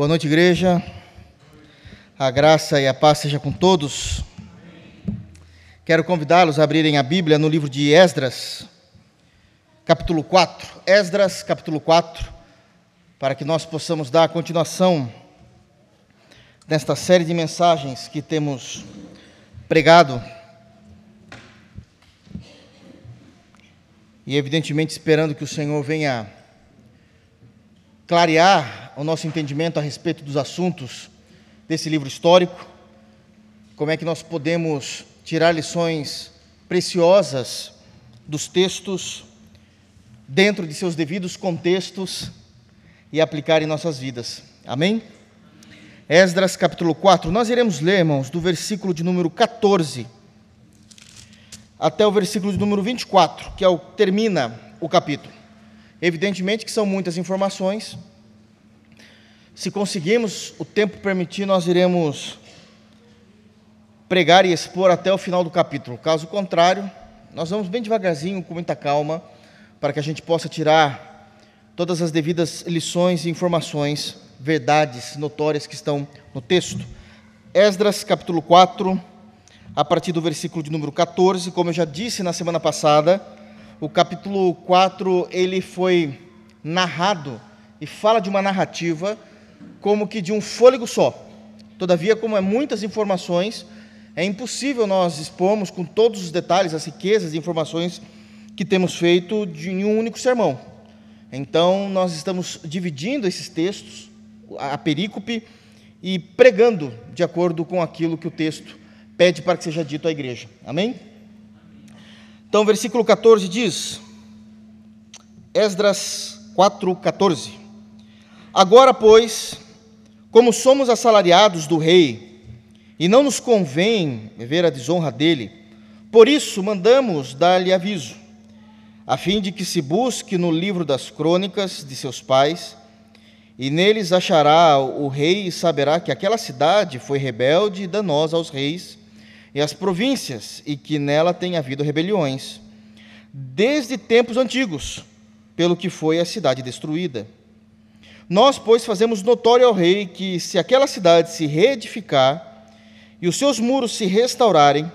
Boa noite, igreja. A graça e a paz seja com todos. Quero convidá-los a abrirem a Bíblia no livro de Esdras, capítulo 4. Esdras, capítulo 4, para que nós possamos dar continuação nesta série de mensagens que temos pregado. E evidentemente esperando que o Senhor venha clarear o nosso entendimento a respeito dos assuntos desse livro histórico, como é que nós podemos tirar lições preciosas dos textos dentro de seus devidos contextos e aplicar em nossas vidas. Amém? Esdras capítulo 4. Nós iremos ler, irmãos, do versículo de número 14 até o versículo de número 24, que é o termina o capítulo. Evidentemente que são muitas informações. Se conseguirmos o tempo permitir, nós iremos pregar e expor até o final do capítulo. Caso contrário, nós vamos bem devagarzinho, com muita calma, para que a gente possa tirar todas as devidas lições e informações, verdades notórias que estão no texto. Esdras, capítulo 4, a partir do versículo de número 14, como eu já disse na semana passada, o capítulo 4 ele foi narrado e fala de uma narrativa como que de um fôlego só. Todavia, como é muitas informações, é impossível nós expormos com todos os detalhes as riquezas de informações que temos feito de um único sermão. Então, nós estamos dividindo esses textos, a perícope, e pregando de acordo com aquilo que o texto pede para que seja dito à igreja. Amém? Então, versículo 14 diz, Esdras 4, 14. Agora, pois, como somos assalariados do rei, e não nos convém ver a desonra dele, por isso mandamos dar-lhe aviso, a fim de que se busque no livro das crônicas de seus pais, e neles achará o rei e saberá que aquela cidade foi rebelde e danosa aos reis, e as províncias, e que nela tem havido rebeliões, desde tempos antigos, pelo que foi a cidade destruída. Nós, pois, fazemos notório ao rei que, se aquela cidade se reedificar e os seus muros se restaurarem,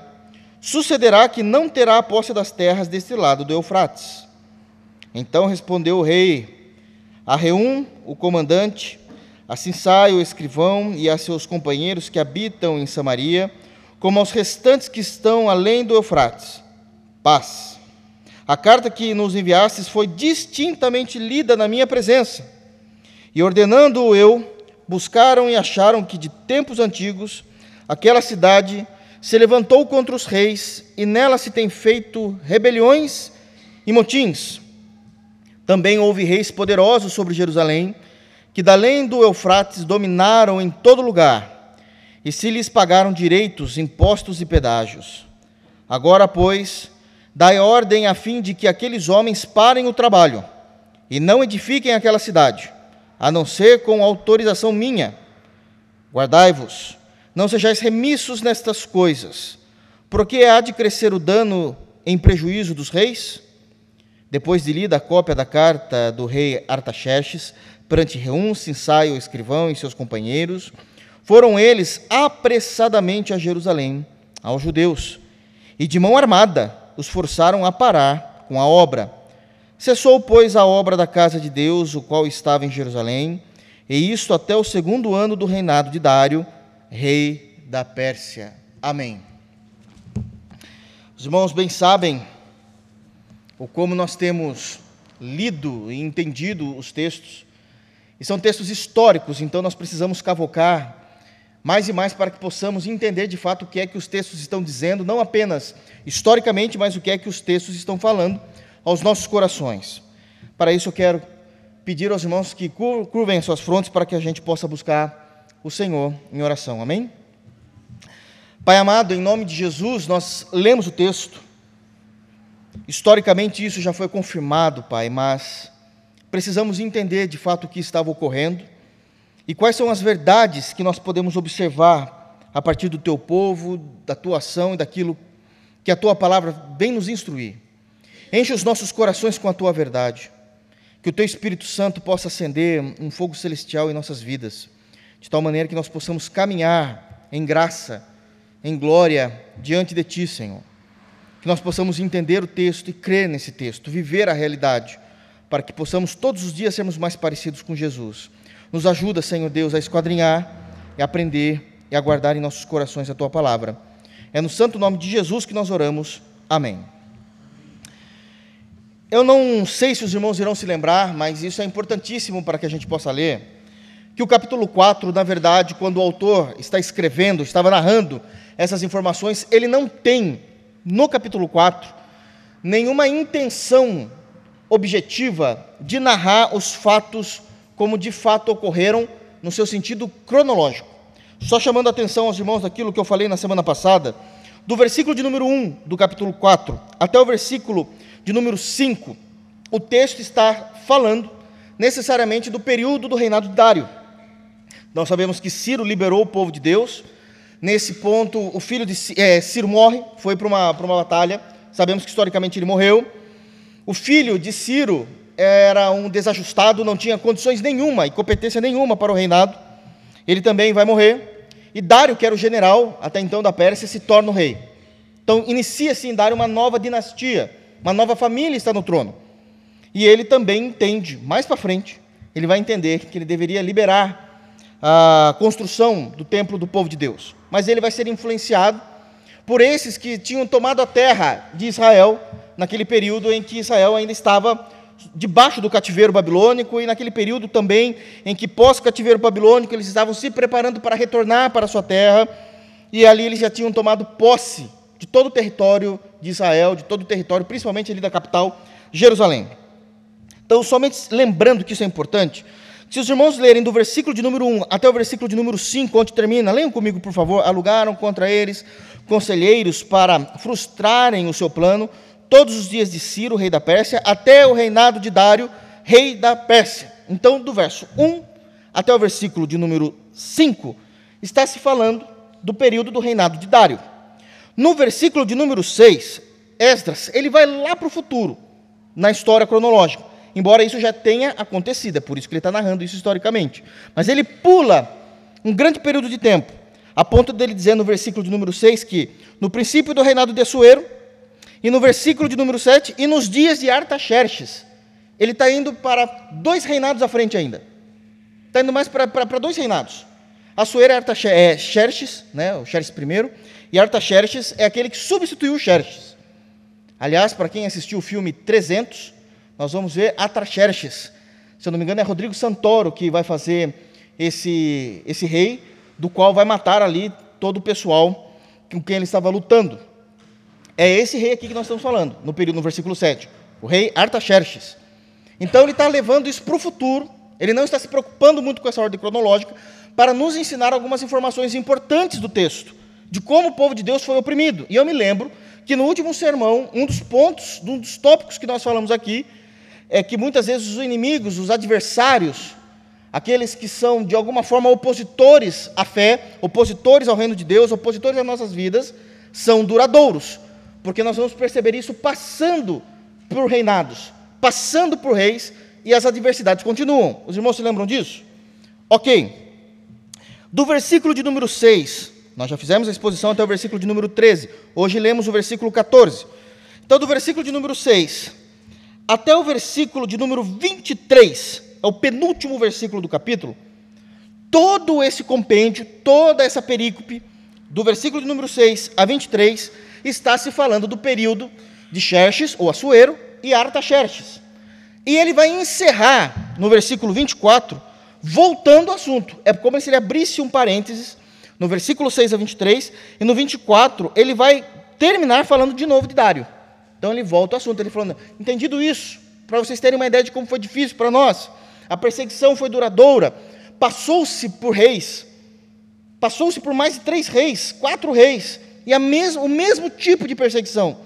sucederá que não terá a posse das terras deste lado do Eufrates. Então respondeu o rei a Reum, o comandante, a Sinsai, o escrivão, e a seus companheiros que habitam em Samaria, como aos restantes que estão além do Eufrates. Paz. A carta que nos enviastes foi distintamente lida na minha presença. E ordenando eu, buscaram e acharam que de tempos antigos aquela cidade se levantou contra os reis e nela se tem feito rebeliões e motins. Também houve reis poderosos sobre Jerusalém, que da além do Eufrates dominaram em todo lugar e se lhes pagaram direitos, impostos e pedágios. Agora, pois, dai ordem a fim de que aqueles homens parem o trabalho e não edifiquem aquela cidade, a não ser com autorização minha. Guardai-vos, não sejais remissos nestas coisas, porque há de crescer o dano em prejuízo dos reis? Depois de lida a cópia da carta do rei Artaxerxes, perante Reum, Sinsai, o escrivão e seus companheiros, foram eles apressadamente a Jerusalém, aos judeus, e de mão armada os forçaram a parar com a obra. Cessou, pois, a obra da casa de Deus, o qual estava em Jerusalém, e isto até o segundo ano do reinado de Dário, rei da Pérsia. Amém. Os irmãos bem sabem o como nós temos lido e entendido os textos, e são textos históricos, então nós precisamos cavocar mais e mais para que possamos entender de fato o que é que os textos estão dizendo, não apenas historicamente, mas o que é que os textos estão falando aos nossos corações. Para isso eu quero pedir aos irmãos que curvem as suas frontes para que a gente possa buscar o Senhor em oração. Amém? Pai amado, em nome de Jesus, nós lemos o texto. Historicamente isso já foi confirmado, Pai, mas precisamos entender de fato o que estava ocorrendo e quais são as verdades que nós podemos observar a partir do teu povo, da tua ação e daquilo que a tua palavra vem nos instruir? Enche os nossos corações com a tua verdade. Que o teu Espírito Santo possa acender um fogo celestial em nossas vidas. de tal maneira que nós possamos caminhar em graça, em glória diante de Ti, Senhor. Que nós possamos entender o texto e crer nesse texto, viver a realidade, para que possamos todos os dias sermos mais parecidos com Jesus. Nos ajuda, Senhor Deus, a esquadrinhar e aprender e a guardar em nossos corações a Tua palavra. É no santo nome de Jesus que nós oramos. Amém. Eu não sei se os irmãos irão se lembrar, mas isso é importantíssimo para que a gente possa ler, que o capítulo 4, na verdade, quando o autor está escrevendo, estava narrando essas informações, ele não tem, no capítulo 4, nenhuma intenção objetiva de narrar os fatos como de fato ocorreram no seu sentido cronológico. Só chamando a atenção aos irmãos daquilo que eu falei na semana passada, do versículo de número 1 do capítulo 4 até o versículo de número 5, o texto está falando necessariamente do período do reinado de Dário. Nós sabemos que Ciro liberou o povo de Deus. Nesse ponto, o filho de é, Ciro morre, foi para uma, para uma batalha. Sabemos que historicamente ele morreu. O filho de Ciro era um desajustado, não tinha condições nenhuma e competência nenhuma para o reinado. Ele também vai morrer. E Dário, que era o general até então da Pérsia, se torna o rei. Então inicia-se em Dário uma nova dinastia uma nova família está no trono. E ele também entende, mais para frente, ele vai entender que ele deveria liberar a construção do templo do povo de Deus. Mas ele vai ser influenciado por esses que tinham tomado a terra de Israel naquele período em que Israel ainda estava debaixo do cativeiro babilônico e naquele período também em que pós cativeiro babilônico eles estavam se preparando para retornar para a sua terra e ali eles já tinham tomado posse de todo o território de Israel, de todo o território, principalmente ali da capital, Jerusalém. Então, somente lembrando que isso é importante, se os irmãos lerem do versículo de número 1 até o versículo de número 5, onde termina, leiam comigo, por favor. Alugaram contra eles conselheiros para frustrarem o seu plano todos os dias de Ciro, rei da Pérsia, até o reinado de Dário, rei da Pérsia. Então, do verso 1 até o versículo de número 5, está se falando do período do reinado de Dário. No versículo de número 6, Esdras, ele vai lá para o futuro, na história cronológica, embora isso já tenha acontecido, é por isso que ele está narrando isso historicamente. Mas ele pula um grande período de tempo, a ponto dele dizer no versículo de número 6 que, no princípio do reinado de Assuero, e no versículo de número 7, e nos dias de Artaxerxes, ele está indo para dois reinados à frente ainda. Está indo mais para, dois reinados. Assuero é Artaxerxes, né, o Xerxes I, e Artaxerxes é aquele que substituiu Xerxes. Aliás, para quem assistiu o filme 300, nós vamos ver Artaxerxes. Se eu não me engano, é Rodrigo Santoro que vai fazer esse, esse rei, do qual vai matar ali todo o pessoal com quem ele estava lutando. É esse rei aqui que nós estamos falando, no período no versículo 7, o rei Artaxerxes. Então ele está levando isso para o futuro, ele não está se preocupando muito com essa ordem cronológica, para nos ensinar algumas informações importantes do texto de como o povo de Deus foi oprimido. E eu me lembro que no último sermão, um dos pontos, um dos tópicos que nós falamos aqui, é que muitas vezes os inimigos, os adversários, aqueles que são de alguma forma opositores à fé, opositores ao reino de Deus, opositores às nossas vidas, são duradouros, porque nós vamos perceber isso passando por reinados, passando por reis e as adversidades continuam. Os irmãos se lembram disso? Ok. Do versículo de número 6 nós já fizemos a exposição até o versículo de número 13. Hoje lemos o versículo 14. Então, do versículo de número 6 até o versículo de número 23, é o penúltimo versículo do capítulo, todo esse compêndio, toda essa perícope, do versículo de número 6 a 23, está se falando do período de Xerxes, ou Assuero, e Artaxerxes. E ele vai encerrar no versículo 24, voltando ao assunto. É como se ele abrisse um parênteses no versículo 6 a 23, e no 24 ele vai terminar falando de novo de Dário. Então ele volta ao assunto, ele falando, entendido isso, para vocês terem uma ideia de como foi difícil para nós, a perseguição foi duradoura, passou-se por reis, passou-se por mais de três reis, quatro reis, e mes o mesmo tipo de perseguição.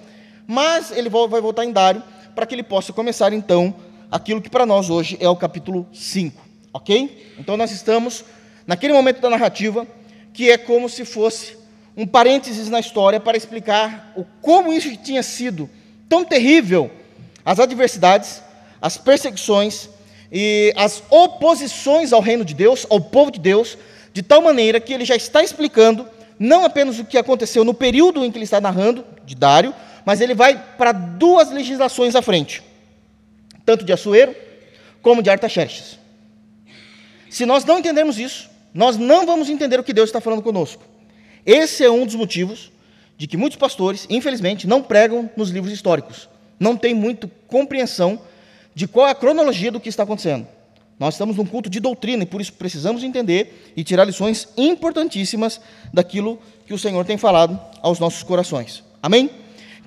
Mas ele vai voltar em Dário, para que ele possa começar então aquilo que para nós hoje é o capítulo 5, ok? Então nós estamos naquele momento da narrativa, que é como se fosse um parênteses na história para explicar o como isso tinha sido tão terrível, as adversidades, as perseguições e as oposições ao reino de Deus, ao povo de Deus, de tal maneira que ele já está explicando não apenas o que aconteceu no período em que ele está narrando, de Dário, mas ele vai para duas legislações à frente, tanto de Assuero como de Artaxerxes. Se nós não entendermos isso, nós não vamos entender o que Deus está falando conosco. Esse é um dos motivos de que muitos pastores, infelizmente, não pregam nos livros históricos. Não tem muito compreensão de qual é a cronologia do que está acontecendo. Nós estamos num culto de doutrina e por isso precisamos entender e tirar lições importantíssimas daquilo que o Senhor tem falado aos nossos corações. Amém?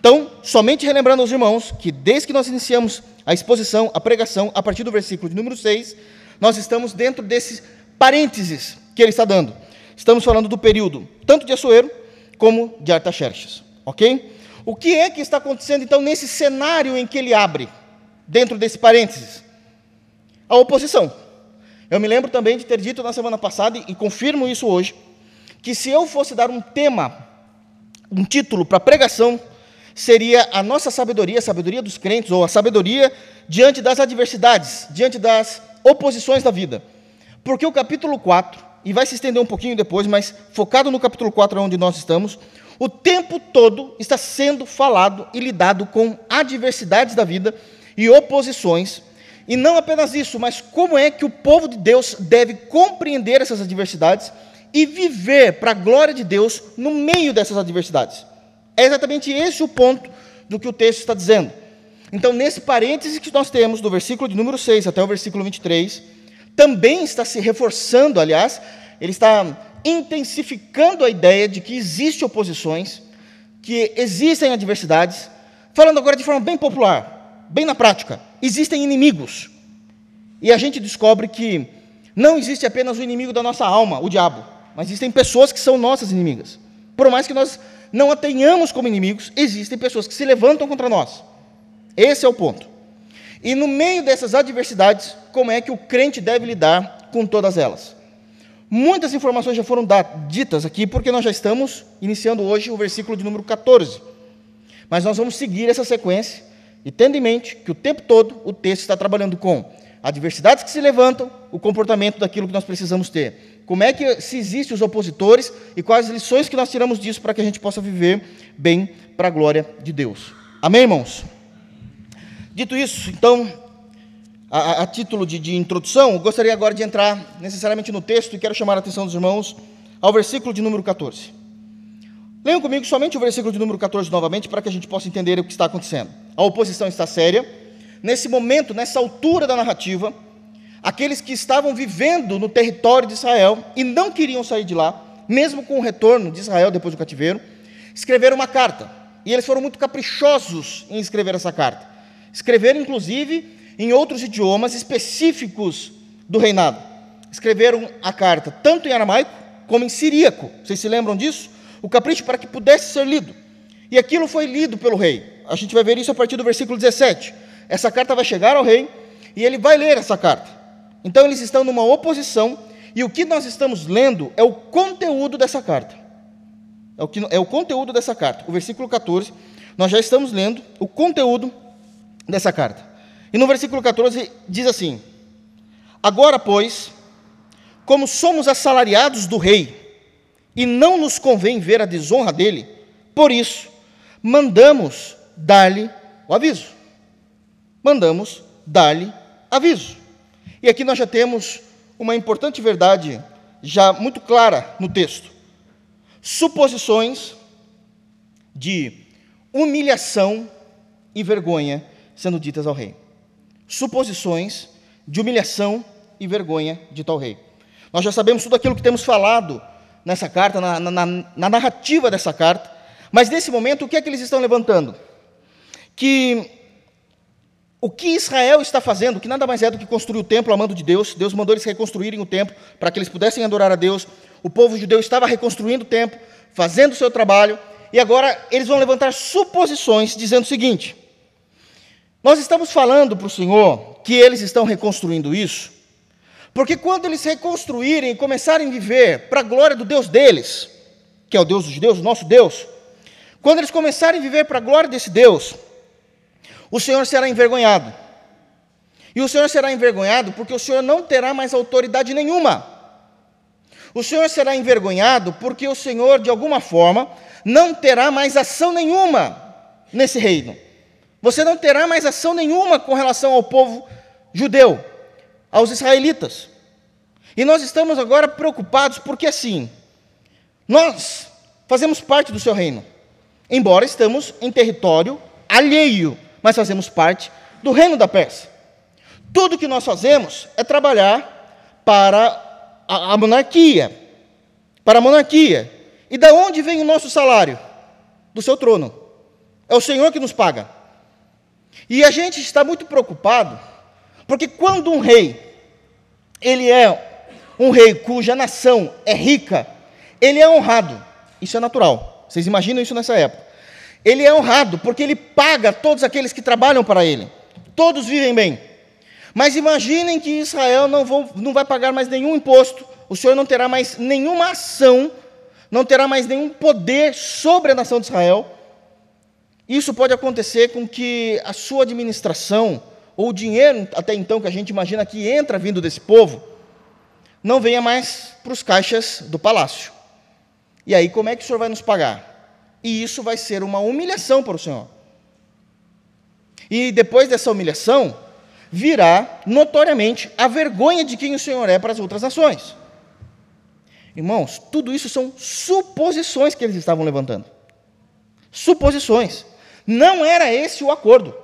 Então, somente relembrando aos irmãos que desde que nós iniciamos a exposição, a pregação, a partir do versículo de número 6, nós estamos dentro desses parênteses que ele está dando. Estamos falando do período tanto de Assuero como de Artaxerxes, ok? O que é que está acontecendo então nesse cenário em que ele abre, dentro desse parênteses? A oposição. Eu me lembro também de ter dito na semana passada, e confirmo isso hoje, que se eu fosse dar um tema, um título para pregação, seria a nossa sabedoria, a sabedoria dos crentes, ou a sabedoria diante das adversidades, diante das oposições da vida. Porque o capítulo 4, e vai se estender um pouquinho depois, mas focado no capítulo 4, onde nós estamos, o tempo todo está sendo falado e lidado com adversidades da vida e oposições. E não apenas isso, mas como é que o povo de Deus deve compreender essas adversidades e viver para a glória de Deus no meio dessas adversidades. É exatamente esse o ponto do que o texto está dizendo. Então, nesse parêntese que nós temos, do versículo de número 6 até o versículo 23, também está se reforçando, aliás, ele está intensificando a ideia de que existem oposições, que existem adversidades, falando agora de forma bem popular, bem na prática, existem inimigos. E a gente descobre que não existe apenas o inimigo da nossa alma, o diabo, mas existem pessoas que são nossas inimigas. Por mais que nós não a tenhamos como inimigos, existem pessoas que se levantam contra nós. Esse é o ponto. E no meio dessas adversidades, como é que o crente deve lidar com todas elas? Muitas informações já foram ditas aqui, porque nós já estamos iniciando hoje o versículo de número 14. Mas nós vamos seguir essa sequência e tendo em mente que o tempo todo o texto está trabalhando com adversidades que se levantam, o comportamento daquilo que nós precisamos ter. Como é que se existem os opositores e quais as lições que nós tiramos disso para que a gente possa viver bem para a glória de Deus. Amém, irmãos? Dito isso, então, a, a título de, de introdução, gostaria agora de entrar necessariamente no texto e quero chamar a atenção dos irmãos ao versículo de número 14. Leiam comigo somente o versículo de número 14 novamente para que a gente possa entender o que está acontecendo. A oposição está séria. Nesse momento, nessa altura da narrativa, aqueles que estavam vivendo no território de Israel e não queriam sair de lá, mesmo com o retorno de Israel depois do cativeiro, escreveram uma carta. E eles foram muito caprichosos em escrever essa carta. Escreveram, inclusive, em outros idiomas específicos do reinado. Escreveram a carta tanto em aramaico como em siríaco. Vocês se lembram disso? O capricho para que pudesse ser lido. E aquilo foi lido pelo rei. A gente vai ver isso a partir do versículo 17. Essa carta vai chegar ao rei e ele vai ler essa carta. Então eles estão numa oposição e o que nós estamos lendo é o conteúdo dessa carta. É o, que, é o conteúdo dessa carta. O versículo 14, nós já estamos lendo o conteúdo dessa carta. E no versículo 14 diz assim: Agora, pois, como somos assalariados do rei, e não nos convém ver a desonra dele, por isso, mandamos dar-lhe o aviso. Mandamos dar-lhe aviso. E aqui nós já temos uma importante verdade, já muito clara no texto. Suposições de humilhação e vergonha sendo ditas ao rei. Suposições de humilhação e vergonha de tal rei. Nós já sabemos tudo aquilo que temos falado nessa carta, na, na, na narrativa dessa carta, mas nesse momento, o que é que eles estão levantando? Que o que Israel está fazendo, que nada mais é do que construir o templo a mando de Deus, Deus mandou eles reconstruírem o templo para que eles pudessem adorar a Deus, o povo judeu estava reconstruindo o templo, fazendo o seu trabalho, e agora eles vão levantar suposições dizendo o seguinte: nós estamos falando para o Senhor que eles estão reconstruindo isso, porque quando eles reconstruírem e começarem a viver para a glória do Deus deles, que é o Deus dos o nosso Deus, quando eles começarem a viver para a glória desse Deus, o Senhor será envergonhado. E o Senhor será envergonhado porque o Senhor não terá mais autoridade nenhuma. O Senhor será envergonhado porque o Senhor, de alguma forma, não terá mais ação nenhuma nesse reino. Você não terá mais ação nenhuma com relação ao povo judeu, aos israelitas. E nós estamos agora preocupados porque, assim, nós fazemos parte do seu reino, embora estamos em território alheio, mas fazemos parte do reino da Pérsia. Tudo que nós fazemos é trabalhar para a, a monarquia, para a monarquia. E da onde vem o nosso salário? Do seu trono. É o Senhor que nos paga. E a gente está muito preocupado, porque quando um rei, ele é um rei cuja nação é rica, ele é honrado. Isso é natural. Vocês imaginam isso nessa época? Ele é honrado porque ele paga todos aqueles que trabalham para ele. Todos vivem bem. Mas imaginem que Israel não, não vai pagar mais nenhum imposto, o Senhor não terá mais nenhuma ação, não terá mais nenhum poder sobre a nação de Israel. Isso pode acontecer com que a sua administração, ou o dinheiro até então que a gente imagina que entra vindo desse povo, não venha mais para os caixas do palácio. E aí, como é que o Senhor vai nos pagar? E isso vai ser uma humilhação para o Senhor. E depois dessa humilhação, virá notoriamente a vergonha de quem o Senhor é para as outras nações. Irmãos, tudo isso são suposições que eles estavam levantando. Suposições. Não era esse o acordo.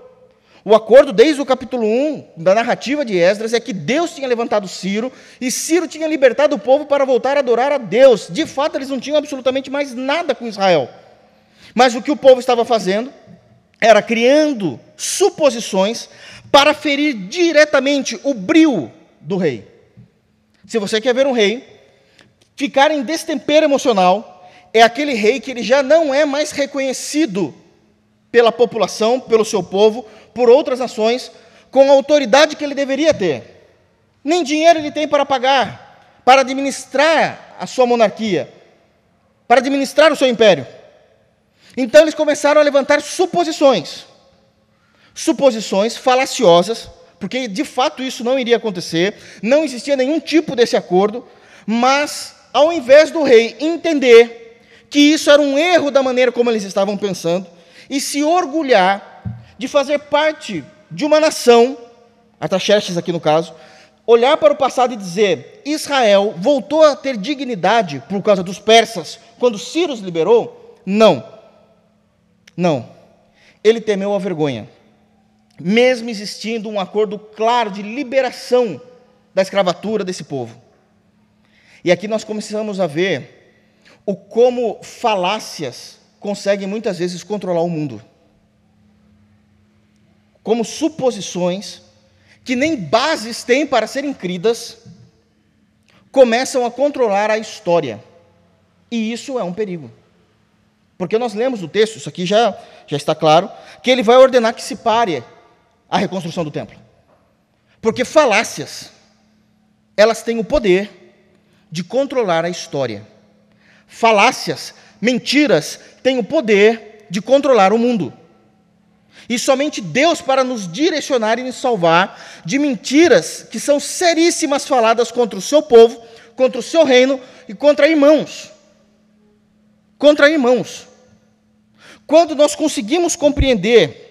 O acordo, desde o capítulo 1 da narrativa de Esdras, é que Deus tinha levantado Ciro e Ciro tinha libertado o povo para voltar a adorar a Deus. De fato, eles não tinham absolutamente mais nada com Israel. Mas o que o povo estava fazendo era criando suposições para ferir diretamente o brio do rei. Se você quer ver um rei ficar em destempero emocional, é aquele rei que ele já não é mais reconhecido pela população, pelo seu povo, por outras nações, com a autoridade que ele deveria ter. Nem dinheiro ele tem para pagar, para administrar a sua monarquia, para administrar o seu império. Então eles começaram a levantar suposições, suposições falaciosas, porque de fato isso não iria acontecer, não existia nenhum tipo desse acordo, mas ao invés do rei entender que isso era um erro da maneira como eles estavam pensando, e se orgulhar de fazer parte de uma nação, Artaxerxes aqui no caso, olhar para o passado e dizer: Israel voltou a ter dignidade por causa dos persas, quando Ciro os liberou? Não. Não. Ele temeu a vergonha. Mesmo existindo um acordo claro de liberação da escravatura desse povo. E aqui nós começamos a ver o como falácias conseguem muitas vezes controlar o mundo. Como suposições que nem bases têm para serem cridas, começam a controlar a história. E isso é um perigo. Porque nós lemos o texto, isso aqui já, já está claro, que ele vai ordenar que se pare a reconstrução do templo. Porque falácias, elas têm o poder de controlar a história. Falácias Mentiras têm o poder de controlar o mundo. E somente Deus para nos direcionar e nos salvar de mentiras que são seríssimas faladas contra o seu povo, contra o seu reino e contra irmãos. Contra irmãos. Quando nós conseguimos compreender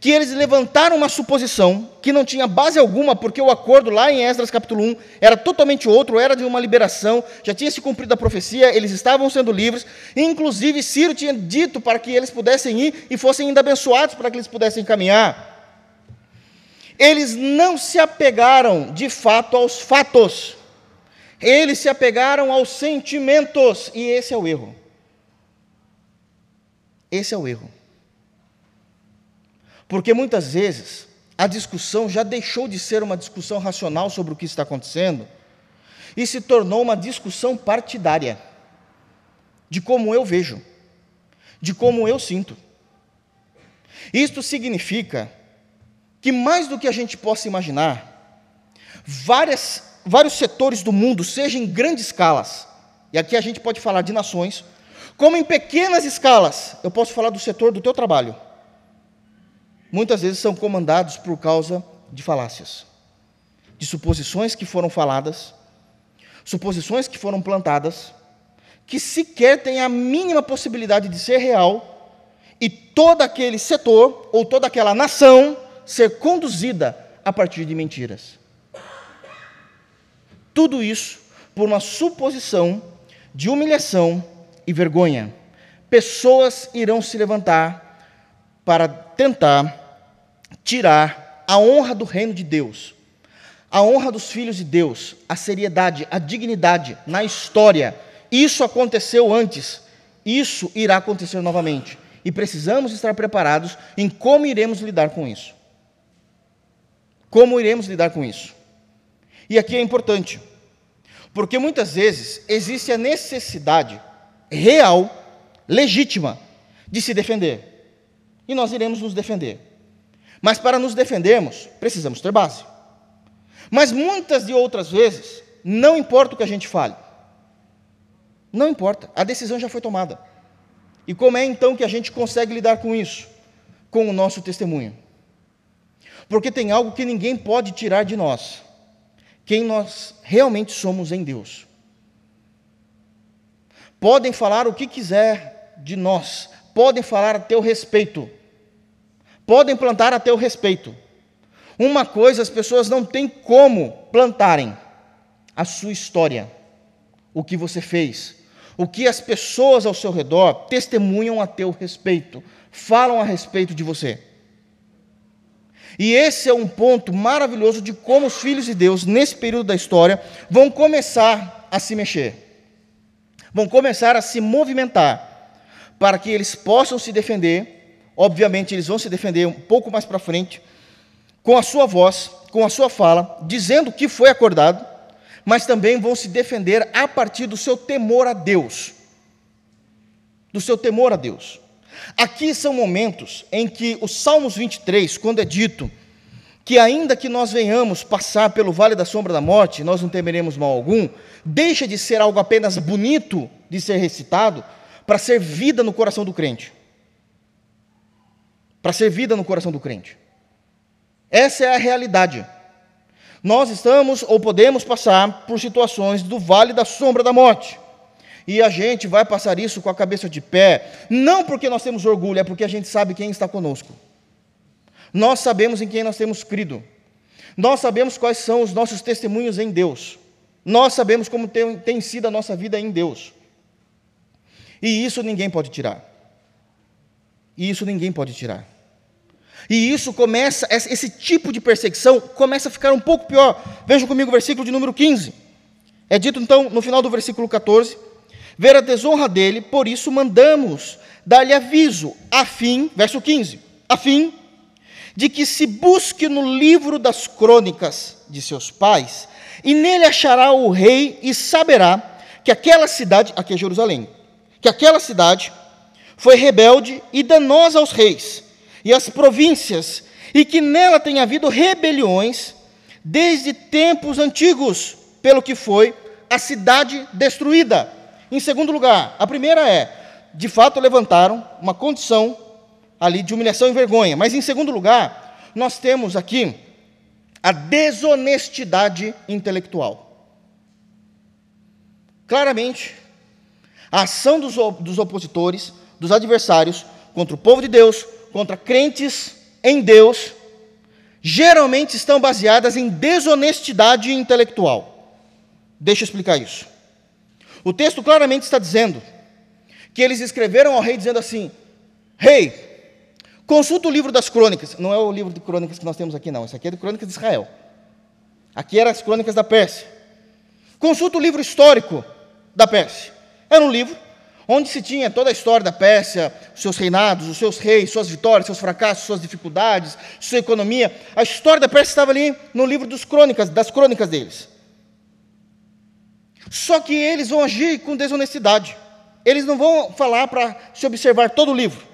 que eles levantaram uma suposição que não tinha base alguma, porque o acordo lá em Esdras capítulo 1 era totalmente outro, era de uma liberação, já tinha se cumprido a profecia, eles estavam sendo livres, inclusive Ciro tinha dito para que eles pudessem ir e fossem ainda abençoados para que eles pudessem caminhar. Eles não se apegaram de fato aos fatos, eles se apegaram aos sentimentos, e esse é o erro. Esse é o erro. Porque muitas vezes a discussão já deixou de ser uma discussão racional sobre o que está acontecendo e se tornou uma discussão partidária de como eu vejo, de como eu sinto. Isto significa que, mais do que a gente possa imaginar, várias, vários setores do mundo, seja em grandes escalas, e aqui a gente pode falar de nações, como em pequenas escalas, eu posso falar do setor do teu trabalho muitas vezes são comandados por causa de falácias, de suposições que foram faladas, Suposições que foram plantadas, que sequer têm a mínima possibilidade de ser real, e todo aquele setor ou toda aquela nação ser conduzida a partir de mentiras. Tudo isso por uma suposição de humilhação e vergonha. Pessoas irão se levantar para tentar tirar a honra do reino de Deus, a honra dos filhos de Deus, a seriedade, a dignidade na história. Isso aconteceu antes, isso irá acontecer novamente. E precisamos estar preparados em como iremos lidar com isso. Como iremos lidar com isso? E aqui é importante, porque muitas vezes existe a necessidade real, legítima, de se defender. E nós iremos nos defender. Mas para nos defendermos, precisamos ter base. Mas muitas de outras vezes, não importa o que a gente fale. Não importa, a decisão já foi tomada. E como é então que a gente consegue lidar com isso? Com o nosso testemunho. Porque tem algo que ninguém pode tirar de nós: quem nós realmente somos em Deus. Podem falar o que quiser de nós, podem falar a teu respeito, podem plantar a teu respeito. Uma coisa as pessoas não têm como plantarem: a sua história, o que você fez, o que as pessoas ao seu redor testemunham a teu respeito, falam a respeito de você. E esse é um ponto maravilhoso de como os filhos de Deus, nesse período da história, vão começar a se mexer, vão começar a se movimentar, para que eles possam se defender obviamente eles vão se defender um pouco mais para frente, com a sua voz, com a sua fala, dizendo que foi acordado, mas também vão se defender a partir do seu temor a Deus. Do seu temor a Deus. Aqui são momentos em que o Salmos 23, quando é dito que ainda que nós venhamos passar pelo vale da sombra da morte, nós não temeremos mal algum, deixa de ser algo apenas bonito de ser recitado para ser vida no coração do crente para ser vida no coração do crente. Essa é a realidade. Nós estamos ou podemos passar por situações do vale da sombra da morte. E a gente vai passar isso com a cabeça de pé, não porque nós temos orgulho, é porque a gente sabe quem está conosco. Nós sabemos em quem nós temos crido. Nós sabemos quais são os nossos testemunhos em Deus. Nós sabemos como tem, tem sido a nossa vida em Deus. E isso ninguém pode tirar. E isso ninguém pode tirar. E isso começa, esse tipo de perseguição começa a ficar um pouco pior. Vejam comigo o versículo de número 15. É dito então, no final do versículo 14: Ver a desonra dele, por isso mandamos dar-lhe aviso, a fim, verso 15, a fim de que se busque no livro das crônicas de seus pais, e nele achará o rei e saberá que aquela cidade, aqui é Jerusalém, que aquela cidade foi rebelde e danosa aos reis e às províncias, e que nela tem havido rebeliões desde tempos antigos, pelo que foi a cidade destruída. Em segundo lugar, a primeira é, de fato levantaram uma condição ali de humilhação e vergonha, mas em segundo lugar, nós temos aqui a desonestidade intelectual. Claramente, a ação dos, dos opositores dos adversários contra o povo de Deus, contra crentes em Deus, geralmente estão baseadas em desonestidade intelectual. Deixa eu explicar isso. O texto claramente está dizendo que eles escreveram ao rei dizendo assim: Rei, consulta o livro das crônicas. Não é o livro de crônicas que nós temos aqui, não. Esse aqui é de crônicas de Israel. Aqui eram as crônicas da Pérsia. Consulta o livro histórico da Pérsia. Era um livro onde se tinha toda a história da Pérsia, seus reinados, os seus reis, suas vitórias, seus fracassos, suas dificuldades, sua economia. A história da Pérsia estava ali no livro dos crônicas, das crônicas deles. Só que eles vão agir com desonestidade. Eles não vão falar para se observar todo o livro.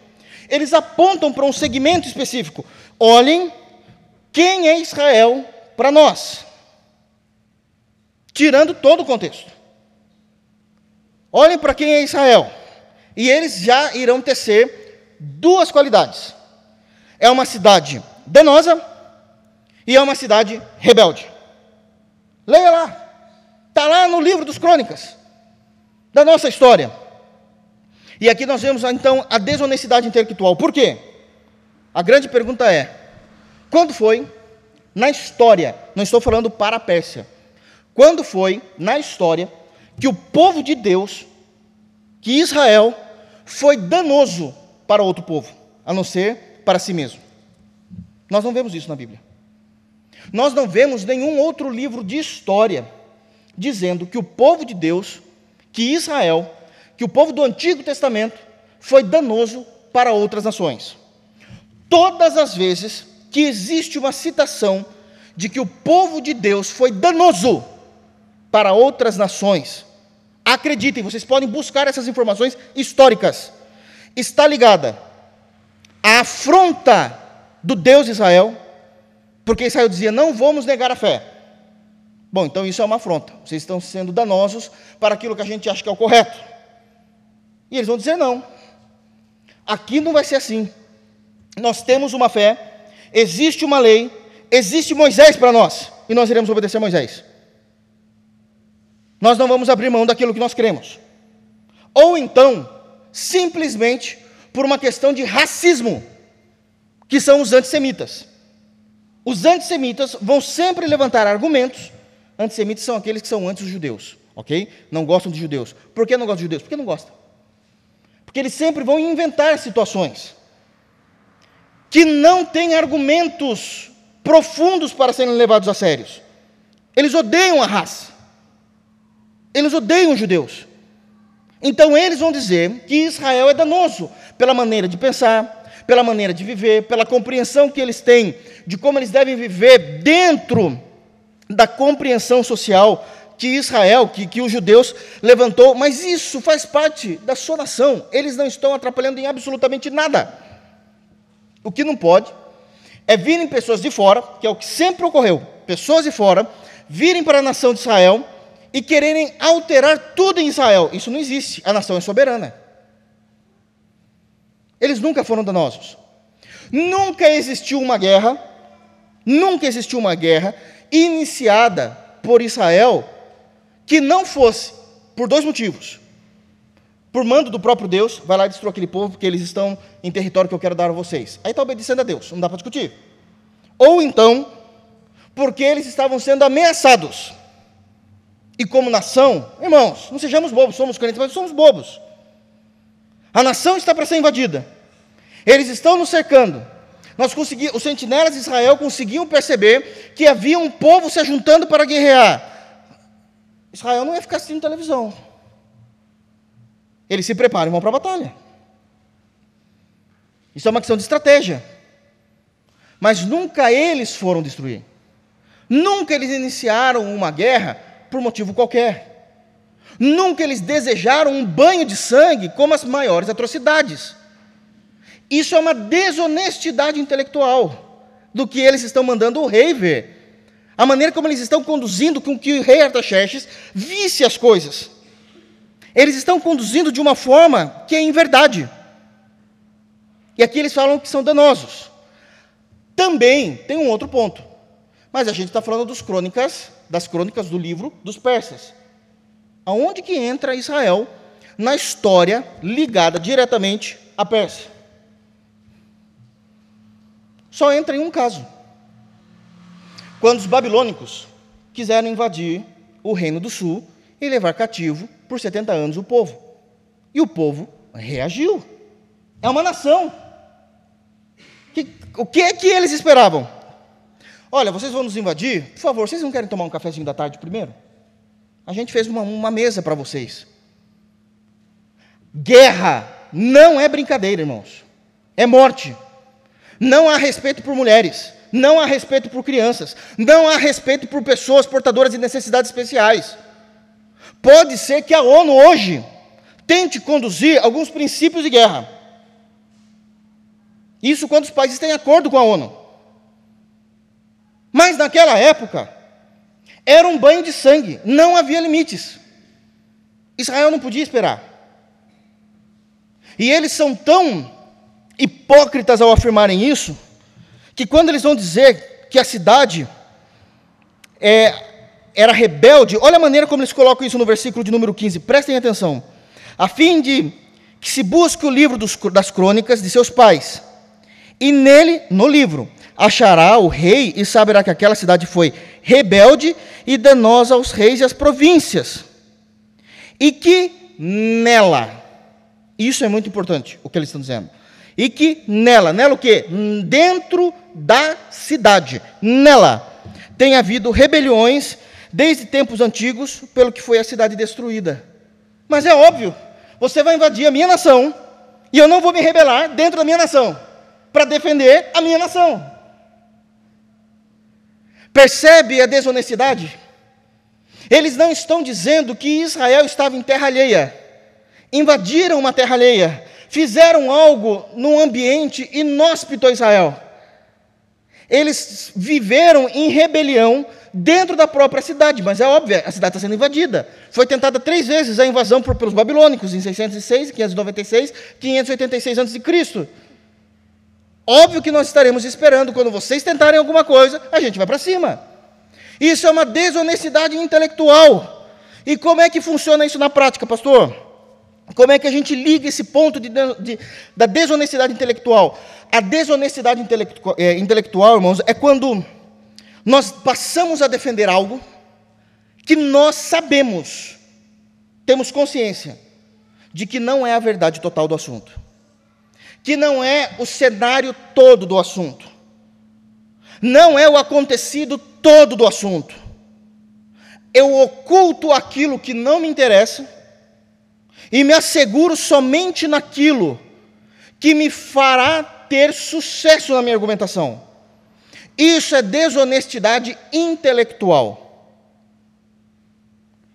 Eles apontam para um segmento específico. Olhem quem é Israel para nós. Tirando todo o contexto. Olhem para quem é Israel. E eles já irão tecer duas qualidades. É uma cidade danosa e é uma cidade rebelde. Leia lá. Está lá no livro dos crônicas, da nossa história. E aqui nós vemos então a desonestidade intelectual. Por quê? A grande pergunta é: quando foi na história, não estou falando para a Pérsia, quando foi na história que o povo de Deus, que Israel, foi danoso para outro povo, a não ser para si mesmo? Nós não vemos isso na Bíblia. Nós não vemos nenhum outro livro de história dizendo que o povo de Deus, que Israel, que o povo do Antigo Testamento foi danoso para outras nações. Todas as vezes que existe uma citação de que o povo de Deus foi danoso para outras nações, acreditem, vocês podem buscar essas informações históricas, está ligada à afronta do Deus Israel, porque Israel dizia: não vamos negar a fé. Bom, então isso é uma afronta. Vocês estão sendo danosos para aquilo que a gente acha que é o correto. E eles vão dizer: não. Aqui não vai ser assim. Nós temos uma fé, existe uma lei, existe Moisés para nós, e nós iremos obedecer a Moisés. Nós não vamos abrir mão daquilo que nós cremos. Ou então, simplesmente por uma questão de racismo, que são os antissemitas. Os antissemitas vão sempre levantar argumentos. Antissemitas são aqueles que são antes dos judeus, ok? Não gostam de judeus. Por que não gostam de judeus? Porque não gostam. Porque eles sempre vão inventar situações que não têm argumentos profundos para serem levados a sérios. Eles odeiam a raça. Eles odeiam os judeus. Então eles vão dizer que Israel é danoso pela maneira de pensar, pela maneira de viver, pela compreensão que eles têm de como eles devem viver dentro da compreensão social que Israel, que, que os judeus levantou, mas isso faz parte da sua nação, eles não estão atrapalhando em absolutamente nada. O que não pode é virem pessoas de fora, que é o que sempre ocorreu, pessoas de fora, virem para a nação de Israel e quererem alterar tudo em Israel. Isso não existe, a nação é soberana. Eles nunca foram danosos. Nunca existiu uma guerra, nunca existiu uma guerra iniciada por Israel que não fosse por dois motivos. Por mando do próprio Deus, vai lá e destrua aquele povo, porque eles estão em território que eu quero dar a vocês. Aí está obedecendo a Deus, não dá para discutir. Ou então, porque eles estavam sendo ameaçados. E como nação, irmãos, não sejamos bobos, somos crentes, mas somos bobos. A nação está para ser invadida. Eles estão nos cercando. Nós consegui, os sentinelas de Israel conseguiam perceber que havia um povo se juntando para guerrear. Israel não ia ficar assistindo televisão. Eles se preparam e vão para a batalha. Isso é uma questão de estratégia. Mas nunca eles foram destruir. Nunca eles iniciaram uma guerra por motivo qualquer. Nunca eles desejaram um banho de sangue como as maiores atrocidades. Isso é uma desonestidade intelectual do que eles estão mandando o rei ver. A maneira como eles estão conduzindo com que o rei Artaxerxes visse as coisas. Eles estão conduzindo de uma forma que é em verdade. E aqui eles falam que são danosos. Também tem um outro ponto. Mas a gente está falando dos crônicas, das crônicas do livro dos persas. Aonde que entra Israel na história ligada diretamente à Pérsia? Só entra em um caso quando os babilônicos quiseram invadir o reino do sul e levar cativo por 70 anos o povo. E o povo reagiu. É uma nação. Que, o que é que eles esperavam? Olha, vocês vão nos invadir? Por favor, vocês não querem tomar um cafezinho da tarde primeiro? A gente fez uma, uma mesa para vocês. Guerra não é brincadeira, irmãos. É morte. Não há respeito por mulheres não há respeito por crianças, não há respeito por pessoas portadoras de necessidades especiais. Pode ser que a ONU hoje tente conduzir alguns princípios de guerra. Isso quando os países têm acordo com a ONU. Mas naquela época, era um banho de sangue, não havia limites. Israel não podia esperar. E eles são tão hipócritas ao afirmarem isso, que quando eles vão dizer que a cidade é, era rebelde, olha a maneira como eles colocam isso no versículo de número 15, prestem atenção. A fim de que se busque o livro dos, das crônicas de seus pais, e nele, no livro, achará o rei e saberá que aquela cidade foi rebelde e danosa aos reis e às províncias. E que nela, isso é muito importante, o que eles estão dizendo. E que nela, nela o quê? Dentro da cidade, nela, tem havido rebeliões desde tempos antigos, pelo que foi a cidade destruída. Mas é óbvio, você vai invadir a minha nação, e eu não vou me rebelar dentro da minha nação, para defender a minha nação. Percebe a desonestidade? Eles não estão dizendo que Israel estava em terra alheia. Invadiram uma terra alheia. Fizeram algo num ambiente inóspito a Israel. Eles viveram em rebelião dentro da própria cidade, mas é óbvio, a cidade está sendo invadida. Foi tentada três vezes a invasão por, pelos babilônicos, em 606, 596, 586 a.C. Óbvio que nós estaremos esperando, quando vocês tentarem alguma coisa, a gente vai para cima. Isso é uma desonestidade intelectual. E como é que funciona isso na prática, pastor? Como é que a gente liga esse ponto de, de, da desonestidade intelectual? A desonestidade é, intelectual, irmãos, é quando nós passamos a defender algo que nós sabemos, temos consciência de que não é a verdade total do assunto que não é o cenário todo do assunto, não é o acontecido todo do assunto. Eu oculto aquilo que não me interessa e me asseguro somente naquilo que me fará ter sucesso na minha argumentação. Isso é desonestidade intelectual.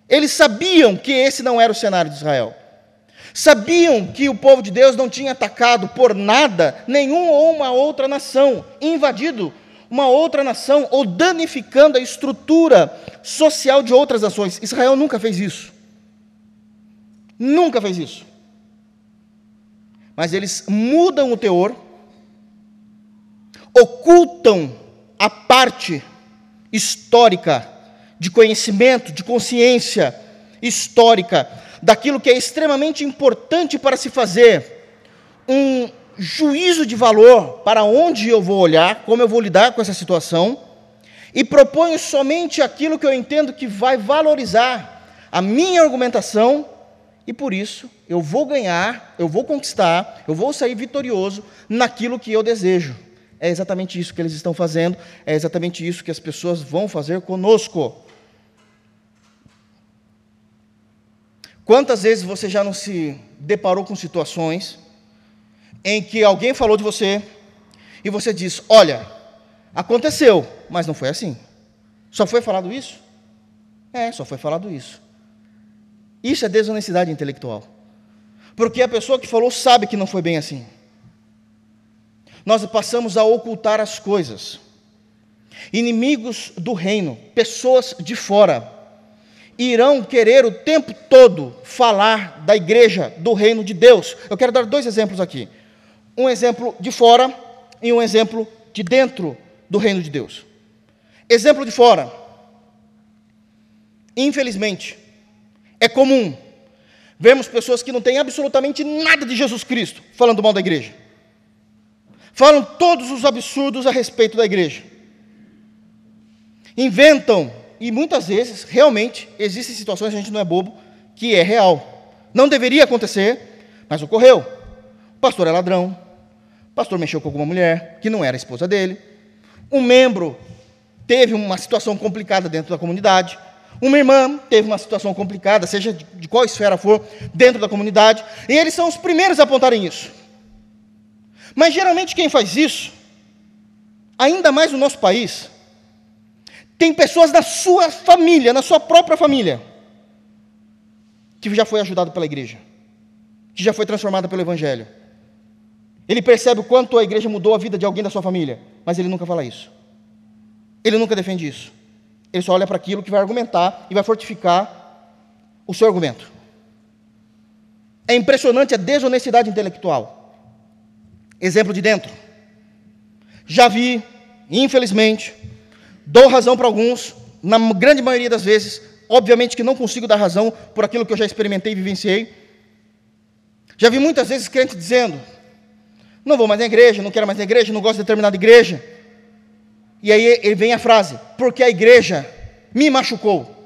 Eles sabiam que esse não era o cenário de Israel. Sabiam que o povo de Deus não tinha atacado por nada nenhum ou uma outra nação, invadido uma outra nação ou danificando a estrutura social de outras nações. Israel nunca fez isso. Nunca fez isso. Mas eles mudam o teor, ocultam a parte histórica de conhecimento, de consciência histórica daquilo que é extremamente importante para se fazer um juízo de valor para onde eu vou olhar, como eu vou lidar com essa situação, e proponho somente aquilo que eu entendo que vai valorizar a minha argumentação, e por isso eu vou ganhar, eu vou conquistar, eu vou sair vitorioso naquilo que eu desejo. É exatamente isso que eles estão fazendo, é exatamente isso que as pessoas vão fazer conosco. Quantas vezes você já não se deparou com situações em que alguém falou de você e você diz: Olha, aconteceu, mas não foi assim. Só foi falado isso? É, só foi falado isso. Isso é desonestidade intelectual. Porque a pessoa que falou sabe que não foi bem assim. Nós passamos a ocultar as coisas. Inimigos do reino, pessoas de fora, irão querer o tempo todo falar da igreja, do reino de Deus. Eu quero dar dois exemplos aqui: um exemplo de fora e um exemplo de dentro do reino de Deus. Exemplo de fora. Infelizmente, é comum vermos pessoas que não têm absolutamente nada de Jesus Cristo falando mal da igreja. Falam todos os absurdos a respeito da igreja. Inventam e muitas vezes, realmente, existem situações, a gente não é bobo, que é real. Não deveria acontecer, mas ocorreu. O pastor é ladrão, o pastor mexeu com alguma mulher que não era a esposa dele, um membro teve uma situação complicada dentro da comunidade, uma irmã teve uma situação complicada, seja de qual esfera for, dentro da comunidade, e eles são os primeiros a apontarem isso. Mas geralmente quem faz isso, ainda mais no nosso país, tem pessoas da sua família, na sua própria família, que já foi ajudado pela igreja, que já foi transformada pelo Evangelho. Ele percebe o quanto a igreja mudou a vida de alguém da sua família, mas ele nunca fala isso. Ele nunca defende isso. Ele só olha para aquilo que vai argumentar e vai fortificar o seu argumento. É impressionante a desonestidade intelectual. Exemplo de dentro. Já vi, infelizmente, Dou razão para alguns, na grande maioria das vezes, obviamente que não consigo dar razão por aquilo que eu já experimentei e vivenciei. Já vi muitas vezes crentes dizendo: não vou mais na igreja, não quero mais na igreja, não gosto de determinada igreja. E aí ele vem a frase: porque a igreja me machucou.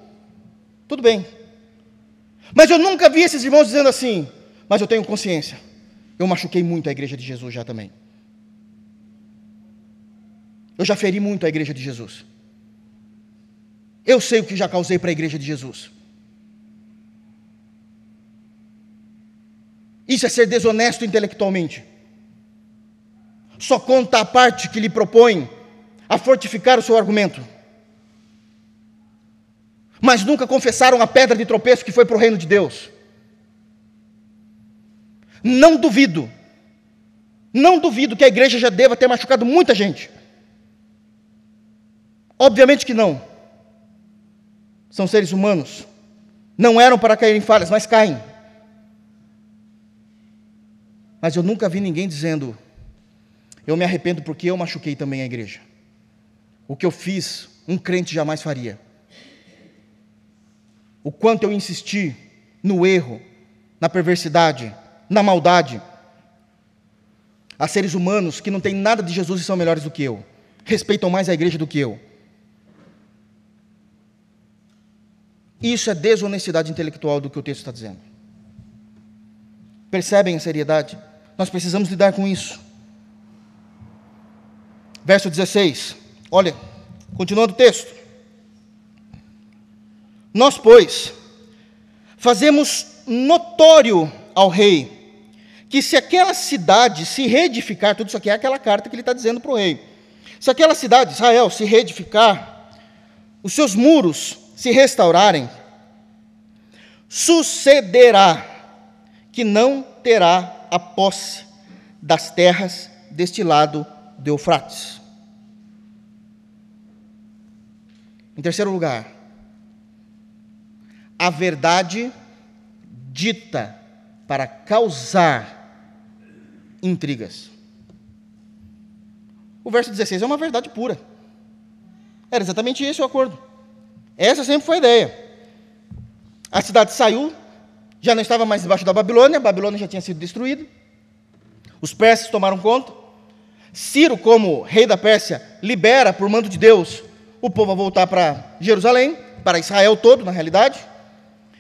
Tudo bem. Mas eu nunca vi esses irmãos dizendo assim: mas eu tenho consciência. Eu machuquei muito a igreja de Jesus já também. Eu já feri muito a igreja de Jesus. Eu sei o que já causei para a igreja de Jesus. Isso é ser desonesto intelectualmente. Só conta a parte que lhe propõe a fortificar o seu argumento. Mas nunca confessaram a pedra de tropeço que foi para o reino de Deus. Não duvido, não duvido que a igreja já deva ter machucado muita gente. Obviamente que não. São seres humanos. Não eram para cair em falhas, mas caem. Mas eu nunca vi ninguém dizendo: Eu me arrependo porque eu machuquei também a igreja. O que eu fiz, um crente jamais faria. O quanto eu insisti no erro, na perversidade, na maldade. Há seres humanos que não têm nada de Jesus e são melhores do que eu, respeitam mais a igreja do que eu. Isso é desonestidade intelectual do que o texto está dizendo. Percebem a seriedade? Nós precisamos lidar com isso. Verso 16. Olha, continuando o texto. Nós, pois, fazemos notório ao rei que se aquela cidade se reedificar, tudo isso aqui é aquela carta que ele está dizendo para o rei. Se aquela cidade, Israel, se reedificar, os seus muros se restaurarem, sucederá que não terá a posse das terras deste lado do Eufrates. Em terceiro lugar, a verdade dita para causar intrigas. O verso 16 é uma verdade pura. Era exatamente esse o acordo. Essa sempre foi a ideia. A cidade saiu, já não estava mais debaixo da Babilônia, a Babilônia já tinha sido destruída. Os persas tomaram conta. Ciro, como rei da Pérsia, libera, por mando de Deus, o povo a voltar para Jerusalém, para Israel todo, na realidade.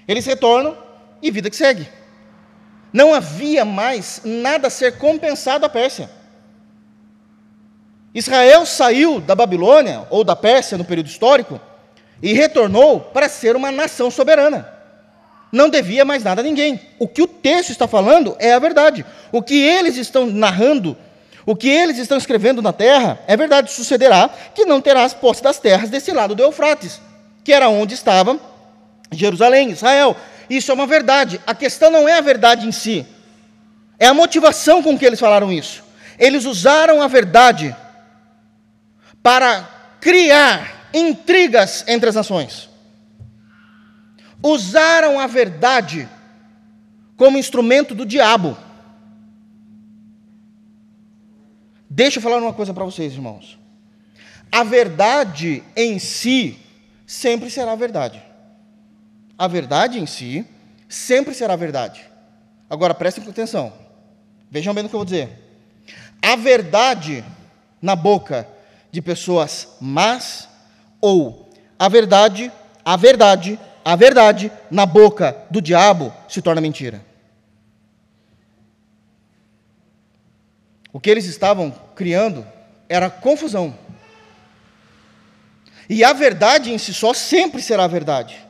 Eles retornam e vida que segue. Não havia mais nada a ser compensado à Pérsia. Israel saiu da Babilônia, ou da Pérsia no período histórico, e retornou para ser uma nação soberana. Não devia mais nada a ninguém. O que o texto está falando é a verdade. O que eles estão narrando, o que eles estão escrevendo na terra, é verdade. Sucederá que não terás posse das terras desse lado do Eufrates, que era onde estava Jerusalém, Israel. Isso é uma verdade. A questão não é a verdade em si, é a motivação com que eles falaram isso. Eles usaram a verdade para criar intrigas entre as nações. Usaram a verdade como instrumento do diabo. Deixa eu falar uma coisa para vocês, irmãos. A verdade em si sempre será verdade. A verdade em si sempre será verdade. Agora prestem atenção. Vejam bem o que eu vou dizer. A verdade na boca de pessoas más ou a verdade, a verdade, a verdade na boca do diabo se torna mentira. O que eles estavam criando era confusão. E a verdade em si só sempre será verdade.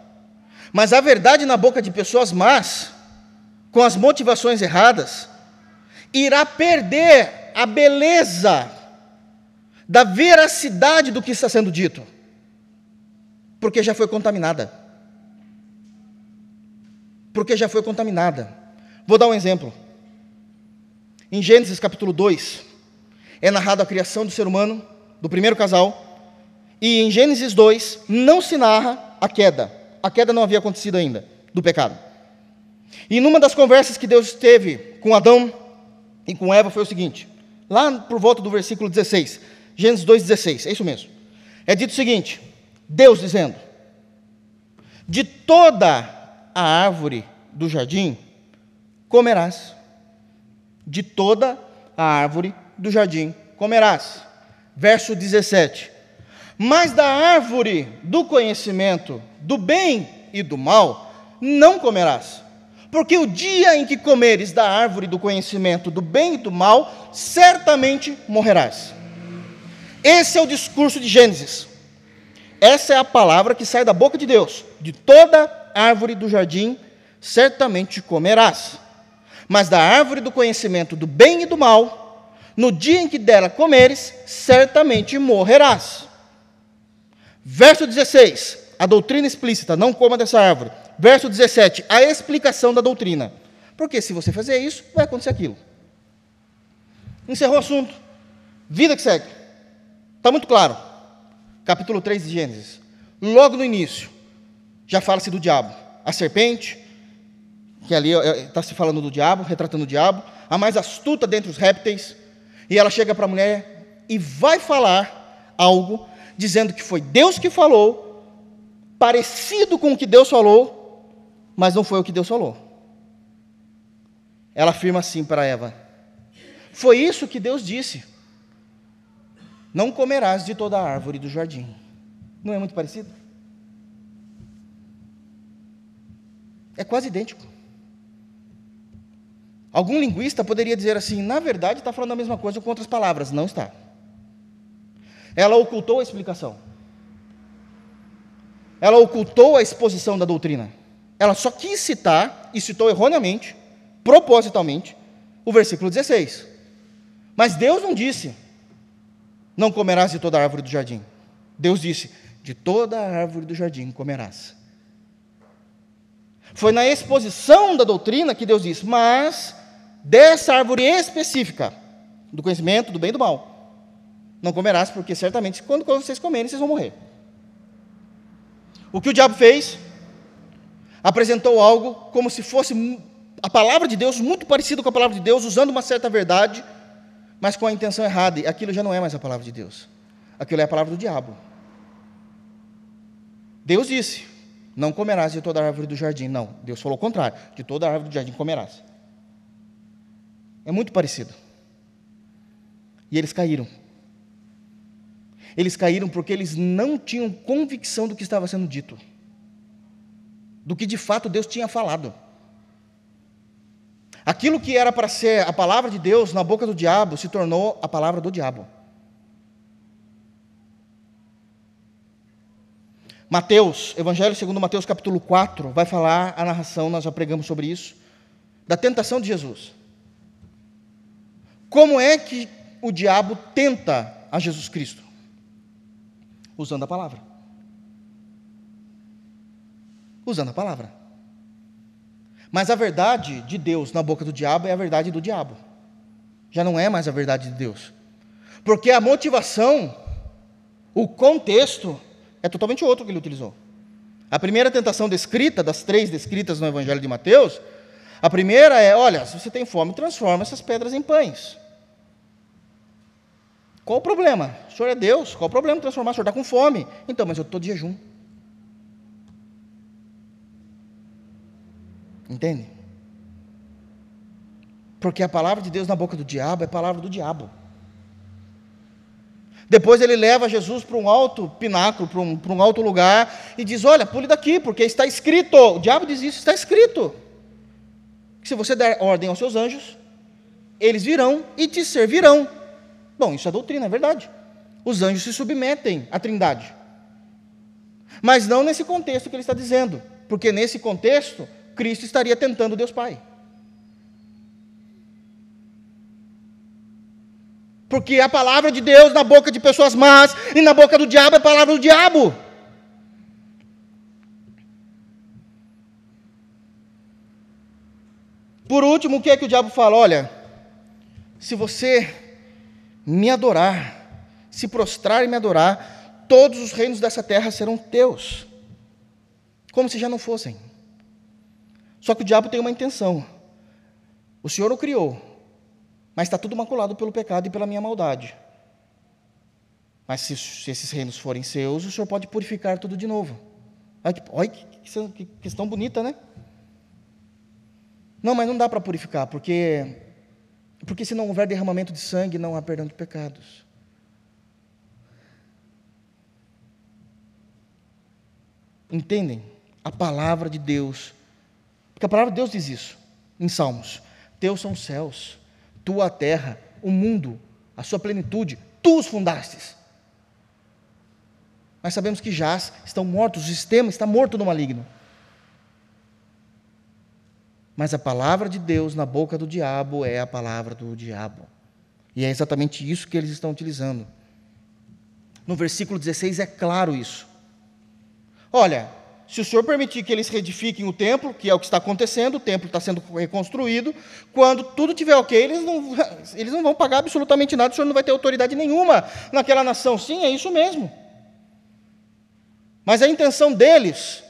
Mas a verdade na boca de pessoas más, com as motivações erradas, irá perder a beleza da veracidade do que está sendo dito porque já foi contaminada. Porque já foi contaminada. Vou dar um exemplo. Em Gênesis capítulo 2, é narrado a criação do ser humano, do primeiro casal, e em Gênesis 2 não se narra a queda. A queda não havia acontecido ainda, do pecado. E numa das conversas que Deus teve com Adão e com Eva foi o seguinte: lá por volta do versículo 16, Gênesis 2,16, é isso mesmo. É dito o seguinte: Deus dizendo: De toda a árvore do jardim comerás. De toda a árvore do jardim comerás. Verso 17. Mas da árvore do conhecimento do bem e do mal não comerás. Porque o dia em que comeres da árvore do conhecimento do bem e do mal, certamente morrerás. Esse é o discurso de Gênesis. Essa é a palavra que sai da boca de Deus. De toda árvore do jardim, certamente comerás. Mas da árvore do conhecimento do bem e do mal, no dia em que dela comeres, certamente morrerás. Verso 16, a doutrina explícita, não coma dessa árvore. Verso 17, a explicação da doutrina. Porque se você fazer isso, vai acontecer aquilo. Encerrou o assunto. Vida que segue. Está muito claro. Capítulo 3 de Gênesis. Logo no início, já fala-se do diabo. A serpente, que ali está se falando do diabo, retratando o diabo, a mais astuta dentre os répteis. E ela chega para a mulher e vai falar algo dizendo que foi Deus que falou, parecido com o que Deus falou, mas não foi o que Deus falou. Ela afirma assim para Eva: Foi isso que Deus disse. Não comerás de toda a árvore do jardim. Não é muito parecido? É quase idêntico. Algum linguista poderia dizer assim: na verdade, está falando a mesma coisa com outras palavras. Não está. Ela ocultou a explicação. Ela ocultou a exposição da doutrina. Ela só quis citar, e citou erroneamente, propositalmente, o versículo 16. Mas Deus não disse: Não comerás de toda árvore do jardim. Deus disse: De toda árvore do jardim comerás. Foi na exposição da doutrina que Deus disse: Mas dessa árvore específica, do conhecimento do bem e do mal, não comerás, porque certamente quando vocês comerem, vocês vão morrer. O que o diabo fez? Apresentou algo como se fosse a palavra de Deus, muito parecido com a palavra de Deus, usando uma certa verdade, mas com a intenção errada. E aquilo já não é mais a palavra de Deus. Aquilo é a palavra do diabo. Deus disse: Não comerás de toda a árvore do jardim. Não, Deus falou o contrário: De toda a árvore do jardim comerás. É muito parecido. E eles caíram. Eles caíram porque eles não tinham convicção do que estava sendo dito, do que de fato Deus tinha falado. Aquilo que era para ser a palavra de Deus na boca do diabo se tornou a palavra do diabo. Mateus, Evangelho segundo Mateus capítulo 4, vai falar a narração, nós já pregamos sobre isso, da tentação de Jesus. Como é que o diabo tenta a Jesus Cristo? Usando a palavra. Usando a palavra. Mas a verdade de Deus na boca do diabo é a verdade do diabo. Já não é mais a verdade de Deus. Porque a motivação, o contexto, é totalmente outro que ele utilizou. A primeira tentação descrita, das três descritas no Evangelho de Mateus, a primeira é: olha, se você tem fome, transforma essas pedras em pães. Qual o problema? O senhor é Deus, qual o problema de transformar? O senhor está com fome. Então, mas eu estou de jejum. Entende? Porque a palavra de Deus na boca do diabo é palavra do diabo. Depois ele leva Jesus para um alto pináculo, para um, para um alto lugar, e diz: Olha, pule daqui, porque está escrito. O diabo diz isso: está escrito. Que se você der ordem aos seus anjos, eles virão e te servirão. Bom, isso é doutrina, é verdade. Os anjos se submetem à Trindade. Mas não nesse contexto que ele está dizendo, porque nesse contexto, Cristo estaria tentando Deus Pai. Porque a palavra de Deus na boca de pessoas más e na boca do diabo é a palavra do diabo. Por último, o que é que o diabo fala? Olha, se você me adorar, se prostrar e me adorar, todos os reinos dessa terra serão teus. Como se já não fossem. Só que o diabo tem uma intenção. O Senhor o criou, mas está tudo maculado pelo pecado e pela minha maldade. Mas se, se, esses reinos forem seus, o Senhor pode purificar tudo de novo. Olha que, que, que questão bonita, né? Não, mas não dá para purificar, porque porque se não houver derramamento de sangue, não há perdão de pecados. Entendem? A palavra de Deus. Porque a palavra de Deus diz isso em Salmos. Teus são os céus, tua terra, o mundo, a sua plenitude, tu os fundastes. Mas sabemos que já estão mortos, o sistema está morto no maligno. Mas a palavra de Deus na boca do diabo é a palavra do diabo. E é exatamente isso que eles estão utilizando. No versículo 16 é claro isso. Olha, se o Senhor permitir que eles reedifiquem o templo, que é o que está acontecendo, o templo está sendo reconstruído, quando tudo estiver ok, eles não, eles não vão pagar absolutamente nada, o Senhor não vai ter autoridade nenhuma naquela nação. Sim, é isso mesmo. Mas a intenção deles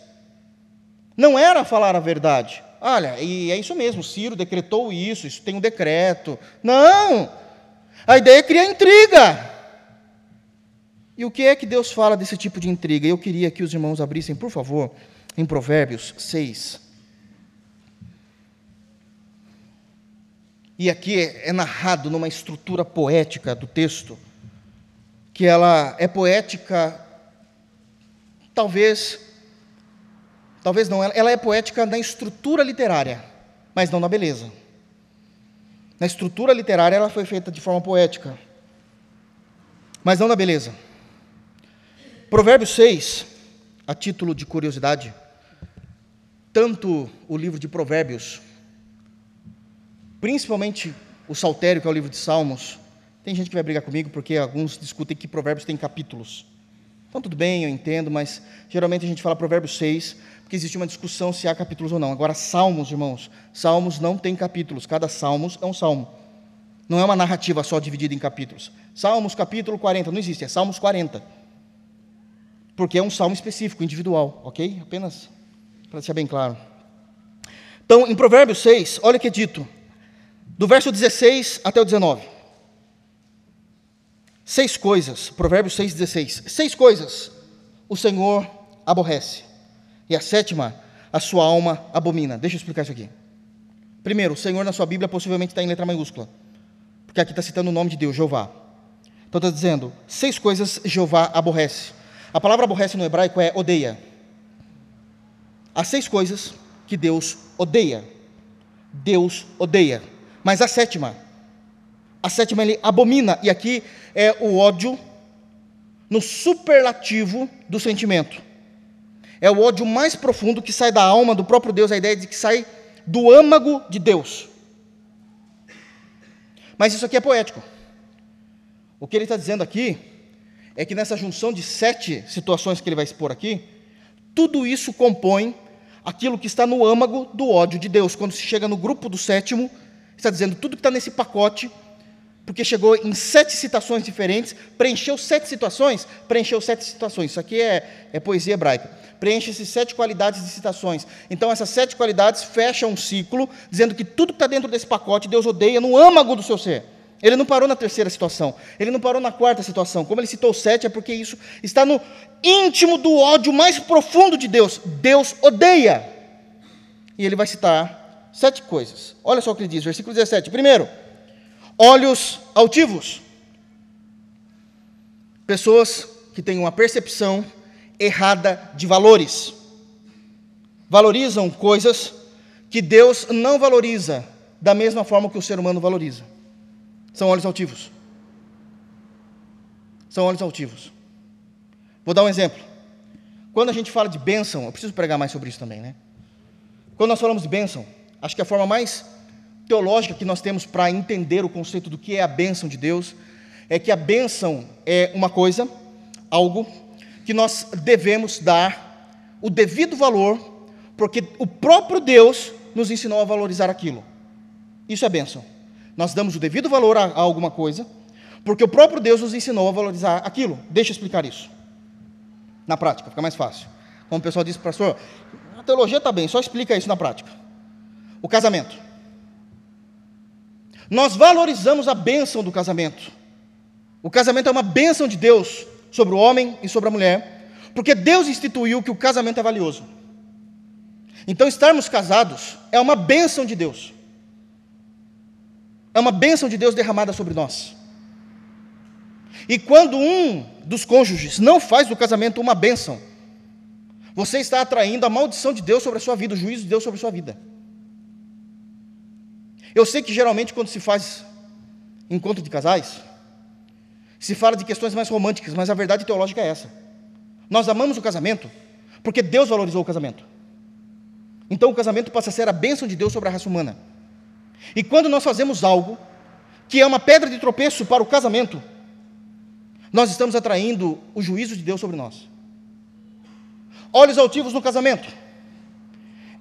não era falar a verdade. Olha, e é isso mesmo, Ciro decretou isso, isso tem um decreto. Não! A ideia é criar intriga. E o que é que Deus fala desse tipo de intriga? Eu queria que os irmãos abrissem, por favor, em Provérbios 6. E aqui é narrado numa estrutura poética do texto, que ela é poética, talvez Talvez não, ela é poética na estrutura literária, mas não na beleza. Na estrutura literária ela foi feita de forma poética, mas não na beleza. Provérbios 6, a título de curiosidade, tanto o livro de Provérbios, principalmente o Saltério, que é o livro de Salmos, tem gente que vai brigar comigo porque alguns discutem que Provérbios tem capítulos. Então, tudo bem, eu entendo, mas geralmente a gente fala Provérbios 6, porque existe uma discussão se há capítulos ou não. Agora, Salmos, irmãos, Salmos não tem capítulos, cada Salmos é um salmo. Não é uma narrativa só dividida em capítulos. Salmos, capítulo 40, não existe, é Salmos 40. Porque é um salmo específico, individual, ok? Apenas para deixar bem claro. Então, em Provérbios 6, olha o que é dito, do verso 16 até o 19. Seis coisas, Provérbios 6,16. Seis coisas o Senhor aborrece. E a sétima, a sua alma abomina. Deixa eu explicar isso aqui. Primeiro, o Senhor na sua Bíblia possivelmente está em letra maiúscula. Porque aqui está citando o nome de Deus, Jeová. Então está dizendo, seis coisas Jeová aborrece. A palavra aborrece no hebraico é odeia. Há seis coisas que Deus odeia. Deus odeia. Mas a sétima, a sétima ele abomina, e aqui é o ódio no superlativo do sentimento. É o ódio mais profundo que sai da alma do próprio Deus, a ideia de que sai do âmago de Deus. Mas isso aqui é poético. O que ele está dizendo aqui é que nessa junção de sete situações que ele vai expor aqui, tudo isso compõe aquilo que está no âmago do ódio de Deus. Quando se chega no grupo do sétimo, está dizendo tudo que está nesse pacote porque chegou em sete citações diferentes, preencheu sete situações, preencheu sete situações. Isso aqui é, é poesia hebraica. Preenche-se sete qualidades de citações. Então, essas sete qualidades fecham um ciclo, dizendo que tudo que está dentro desse pacote, Deus odeia no âmago do seu ser. Ele não parou na terceira situação, ele não parou na quarta situação. Como ele citou sete, é porque isso está no íntimo do ódio mais profundo de Deus. Deus odeia. E ele vai citar sete coisas. Olha só o que ele diz, versículo 17. Primeiro, olhos altivos. Pessoas que têm uma percepção errada de valores. Valorizam coisas que Deus não valoriza da mesma forma que o ser humano valoriza. São olhos altivos. São olhos altivos. Vou dar um exemplo. Quando a gente fala de bênção, eu preciso pregar mais sobre isso também, né? Quando nós falamos de bênção, acho que a forma mais teológica que nós temos para entender o conceito do que é a bênção de Deus é que a bênção é uma coisa, algo que nós devemos dar o devido valor, porque o próprio Deus nos ensinou a valorizar aquilo. Isso é bênção. Nós damos o devido valor a, a alguma coisa, porque o próprio Deus nos ensinou a valorizar aquilo. Deixa eu explicar isso. Na prática, fica mais fácil. Como o pessoal disse, pastor, a teologia está bem, só explica isso na prática. O casamento. Nós valorizamos a bênção do casamento. O casamento é uma bênção de Deus sobre o homem e sobre a mulher, porque Deus instituiu que o casamento é valioso. Então, estarmos casados é uma bênção de Deus. É uma bênção de Deus derramada sobre nós. E quando um dos cônjuges não faz do casamento uma bênção, você está atraindo a maldição de Deus sobre a sua vida, o juízo de Deus sobre a sua vida. Eu sei que geralmente quando se faz encontro de casais, se fala de questões mais românticas, mas a verdade teológica é essa. Nós amamos o casamento porque Deus valorizou o casamento. Então o casamento passa a ser a bênção de Deus sobre a raça humana. E quando nós fazemos algo que é uma pedra de tropeço para o casamento, nós estamos atraindo o juízo de Deus sobre nós. Olhos altivos no casamento.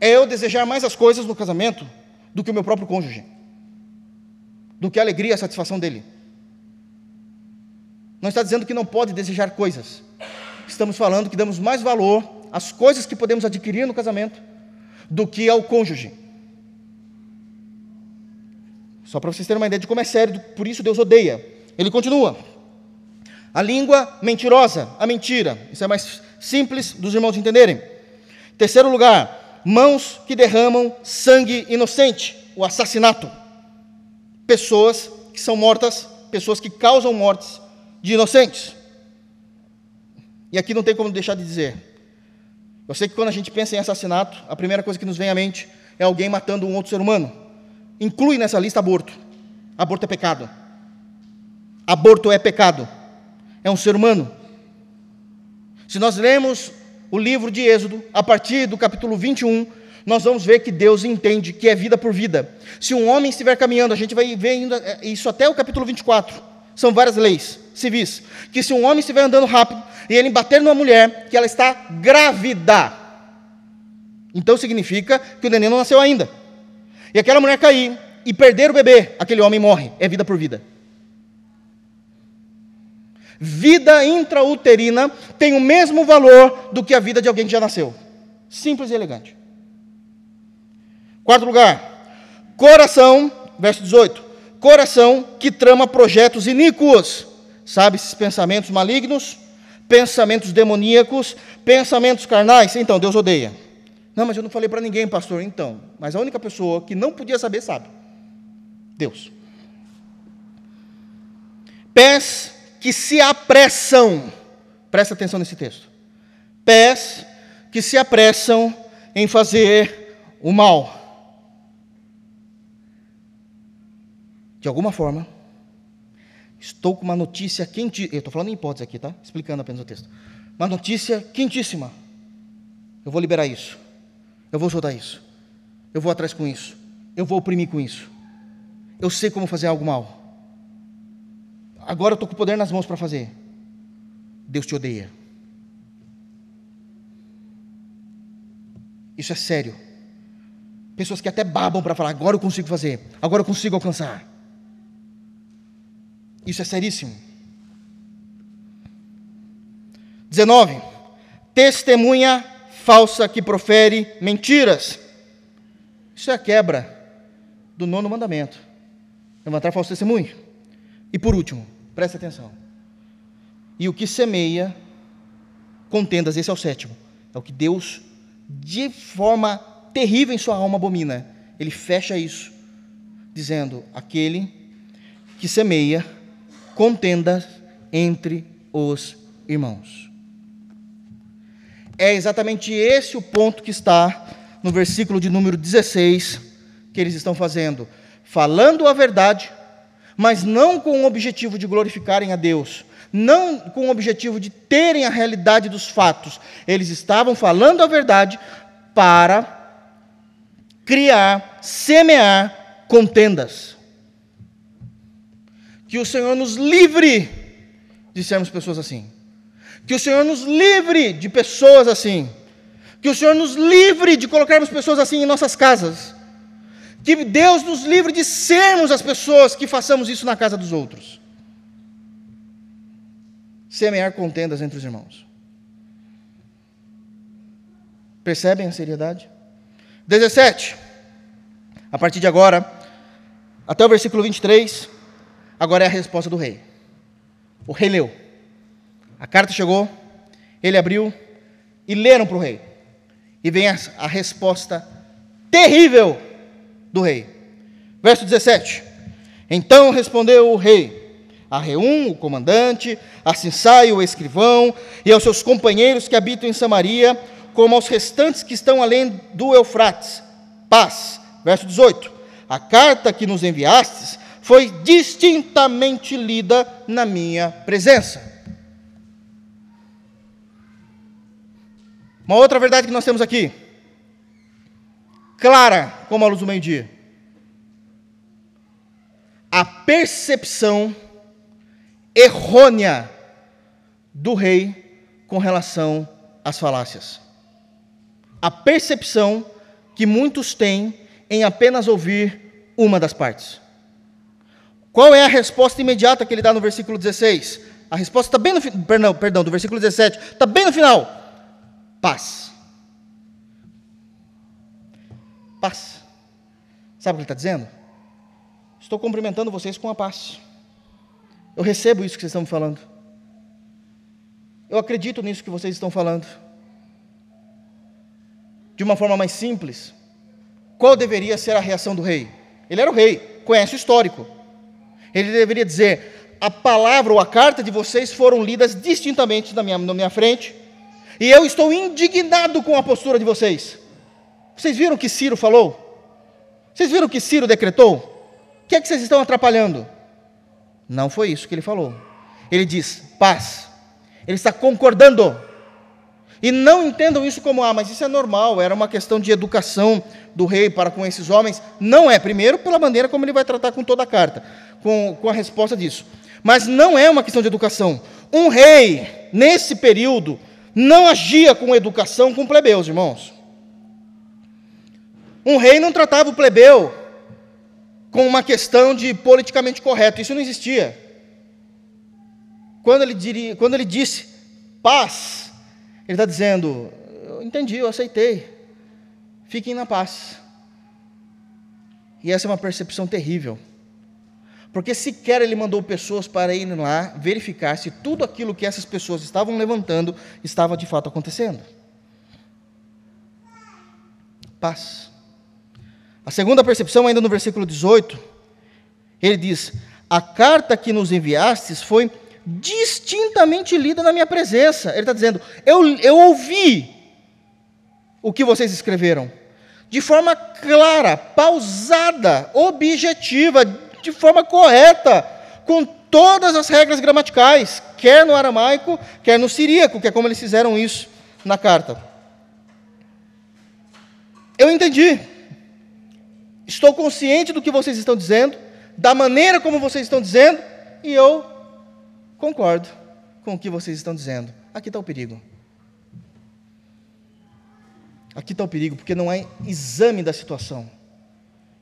É eu desejar mais as coisas no casamento do que o meu próprio cônjuge, do que a alegria e a satisfação dele. Não está dizendo que não pode desejar coisas. Estamos falando que damos mais valor às coisas que podemos adquirir no casamento do que ao cônjuge. Só para vocês terem uma ideia de como é sério, por isso Deus odeia. Ele continua. A língua mentirosa, a mentira. Isso é mais simples dos irmãos entenderem. Terceiro lugar, mãos que derramam sangue inocente, o assassinato. Pessoas que são mortas, pessoas que causam mortes de inocentes. E aqui não tem como deixar de dizer. Eu sei que quando a gente pensa em assassinato, a primeira coisa que nos vem à mente é alguém matando um outro ser humano. Inclui nessa lista aborto. Aborto é pecado. Aborto é pecado é um ser humano. Se nós lemos o livro de Êxodo, a partir do capítulo 21, nós vamos ver que Deus entende que é vida por vida. Se um homem estiver caminhando, a gente vai ver é, isso até o capítulo 24. São várias leis civis. Que se um homem estiver andando rápido e ele bater numa mulher, que ela está grávida. Então significa que o neném não nasceu ainda. E aquela mulher cair e perder o bebê, aquele homem morre. É vida por vida vida intrauterina tem o mesmo valor do que a vida de alguém que já nasceu. Simples e elegante. Quarto lugar, coração, verso 18: coração que trama projetos iníquos, sabe, esses pensamentos malignos, pensamentos demoníacos, pensamentos carnais. Então, Deus odeia. Não, mas eu não falei para ninguém, pastor. Então, mas a única pessoa que não podia saber sabe. Deus. Pés que se apressam, presta atenção nesse texto, pés que se apressam em fazer o mal. De alguma forma, estou com uma notícia quente, eu estou falando em hipótese aqui, tá? Explicando apenas o texto. Uma notícia quentíssima. Eu vou liberar isso. Eu vou soltar isso. Eu vou atrás com isso. Eu vou oprimir com isso. Eu sei como fazer algo mal agora eu estou com o poder nas mãos para fazer. Deus te odeia. Isso é sério. Pessoas que até babam para falar, agora eu consigo fazer, agora eu consigo alcançar. Isso é seríssimo. 19. Testemunha falsa que profere mentiras. Isso é a quebra do nono mandamento. Levantar falso testemunho. E por último, Preste atenção. E o que semeia contendas, esse é o sétimo. É o que Deus, de forma terrível em sua alma, abomina. Ele fecha isso, dizendo: aquele que semeia contendas entre os irmãos. É exatamente esse o ponto que está no versículo de número 16 que eles estão fazendo. Falando a verdade, mas não com o objetivo de glorificarem a Deus, não com o objetivo de terem a realidade dos fatos. Eles estavam falando a verdade para criar, semear contendas. Que o Senhor nos livre de sermos pessoas assim. Que o Senhor nos livre de pessoas assim. Que o Senhor nos livre de colocarmos pessoas assim em nossas casas. Que Deus nos livre de sermos as pessoas que façamos isso na casa dos outros. Semear contendas entre os irmãos. Percebem a seriedade? 17. A partir de agora, até o versículo 23, agora é a resposta do rei. O rei leu. A carta chegou, ele abriu e leram para o rei. E vem a, a resposta terrível do rei. Verso 17. Então respondeu o rei a Reum, o comandante, a Sinsai, o escrivão, e aos seus companheiros que habitam em Samaria, como aos restantes que estão além do Eufrates. Paz. Verso 18. A carta que nos enviastes foi distintamente lida na minha presença. Uma outra verdade que nós temos aqui, clara como a luz do meio-dia. A percepção errônea do rei com relação às falácias. A percepção que muitos têm em apenas ouvir uma das partes. Qual é a resposta imediata que ele dá no versículo 16? A resposta está bem no perdão, perdão, do versículo 17, está bem no final. Paz. Paz. Sabe o que ele está dizendo? Estou cumprimentando vocês com a paz. Eu recebo isso que vocês estão me falando. Eu acredito nisso que vocês estão falando. De uma forma mais simples, qual deveria ser a reação do rei? Ele era o rei, conhece o histórico. Ele deveria dizer: a palavra ou a carta de vocês foram lidas distintamente na minha, na minha frente, e eu estou indignado com a postura de vocês. Vocês viram o que Ciro falou? Vocês viram o que Ciro decretou? O que é que vocês estão atrapalhando? Não foi isso que ele falou. Ele diz paz. Ele está concordando. E não entendam isso como, ah, mas isso é normal, era uma questão de educação do rei para com esses homens. Não é, primeiro, pela maneira como ele vai tratar com toda a carta, com, com a resposta disso. Mas não é uma questão de educação. Um rei, nesse período, não agia com educação com plebeus, irmãos. Um rei não tratava o plebeu com uma questão de politicamente correto. Isso não existia. Quando ele, diria, quando ele disse paz, ele está dizendo: Eu entendi, eu aceitei. Fiquem na paz. E essa é uma percepção terrível. Porque sequer ele mandou pessoas para irem lá verificar se tudo aquilo que essas pessoas estavam levantando estava de fato acontecendo. Paz. A segunda percepção, ainda no versículo 18, ele diz: A carta que nos enviastes foi distintamente lida na minha presença. Ele está dizendo: eu, eu ouvi o que vocês escreveram, de forma clara, pausada, objetiva, de forma correta, com todas as regras gramaticais, quer no aramaico, quer no siríaco, que é como eles fizeram isso na carta. Eu entendi. Estou consciente do que vocês estão dizendo, da maneira como vocês estão dizendo, e eu concordo com o que vocês estão dizendo. Aqui está o perigo. Aqui está o perigo, porque não é exame da situação.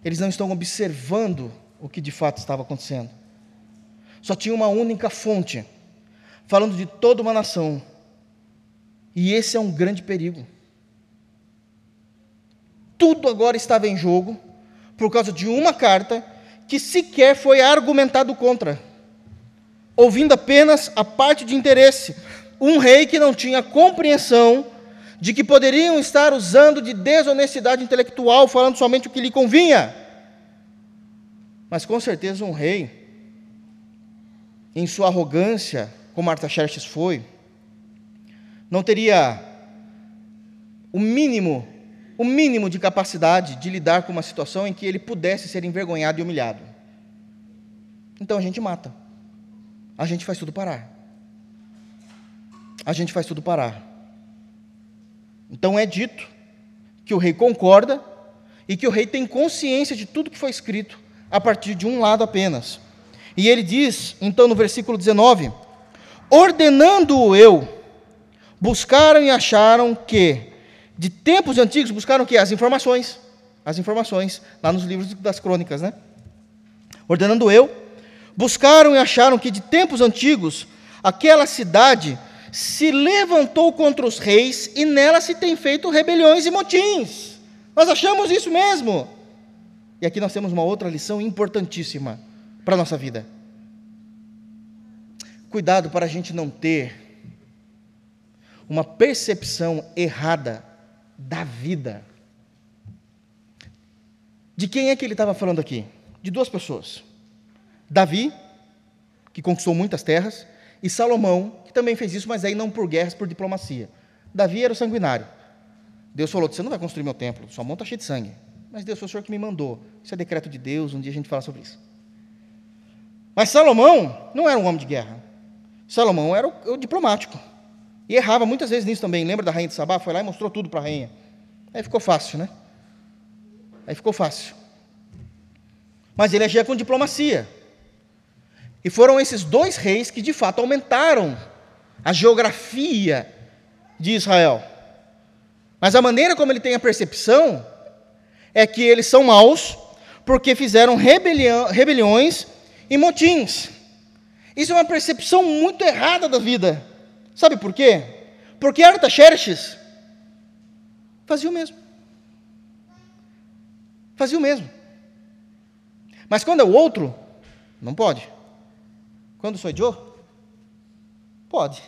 Eles não estão observando o que de fato estava acontecendo. Só tinha uma única fonte, falando de toda uma nação. E esse é um grande perigo. Tudo agora estava em jogo por causa de uma carta que sequer foi argumentado contra, ouvindo apenas a parte de interesse. Um rei que não tinha compreensão de que poderiam estar usando de desonestidade intelectual, falando somente o que lhe convinha. Mas com certeza um rei, em sua arrogância, como Artaxerxes foi, não teria o mínimo o mínimo de capacidade de lidar com uma situação em que ele pudesse ser envergonhado e humilhado. Então a gente mata. A gente faz tudo parar. A gente faz tudo parar. Então é dito que o rei concorda e que o rei tem consciência de tudo que foi escrito a partir de um lado apenas. E ele diz, então, no versículo 19: Ordenando-o eu, buscaram e acharam que de tempos antigos buscaram o quê? As informações. As informações, lá nos livros das crônicas, né? Ordenando eu, buscaram e acharam que de tempos antigos aquela cidade se levantou contra os reis e nela se tem feito rebeliões e motins. Nós achamos isso mesmo. E aqui nós temos uma outra lição importantíssima para a nossa vida. Cuidado para a gente não ter uma percepção errada da vida. De quem é que ele estava falando aqui? De duas pessoas. Davi, que conquistou muitas terras, e Salomão, que também fez isso, mas aí não por guerras, por diplomacia. Davi era o sanguinário. Deus falou: Você não vai construir meu templo, sua mão está cheia de sangue. Mas Deus foi o Senhor que me mandou. Isso é decreto de Deus, um dia a gente fala sobre isso. Mas Salomão não era um homem de guerra. Salomão era o, o diplomático. E errava muitas vezes nisso também. Lembra da rainha de Sabá? Foi lá e mostrou tudo para a rainha. Aí ficou fácil, né? Aí ficou fácil. Mas ele agia com diplomacia. E foram esses dois reis que de fato aumentaram a geografia de Israel. Mas a maneira como ele tem a percepção é que eles são maus porque fizeram rebelião, rebeliões e motins. Isso é uma percepção muito errada da vida. Sabe por quê? Porque Artaxerxes fazia o mesmo. Fazia o mesmo. Mas quando é o outro, não pode. Quando sou eu, pode.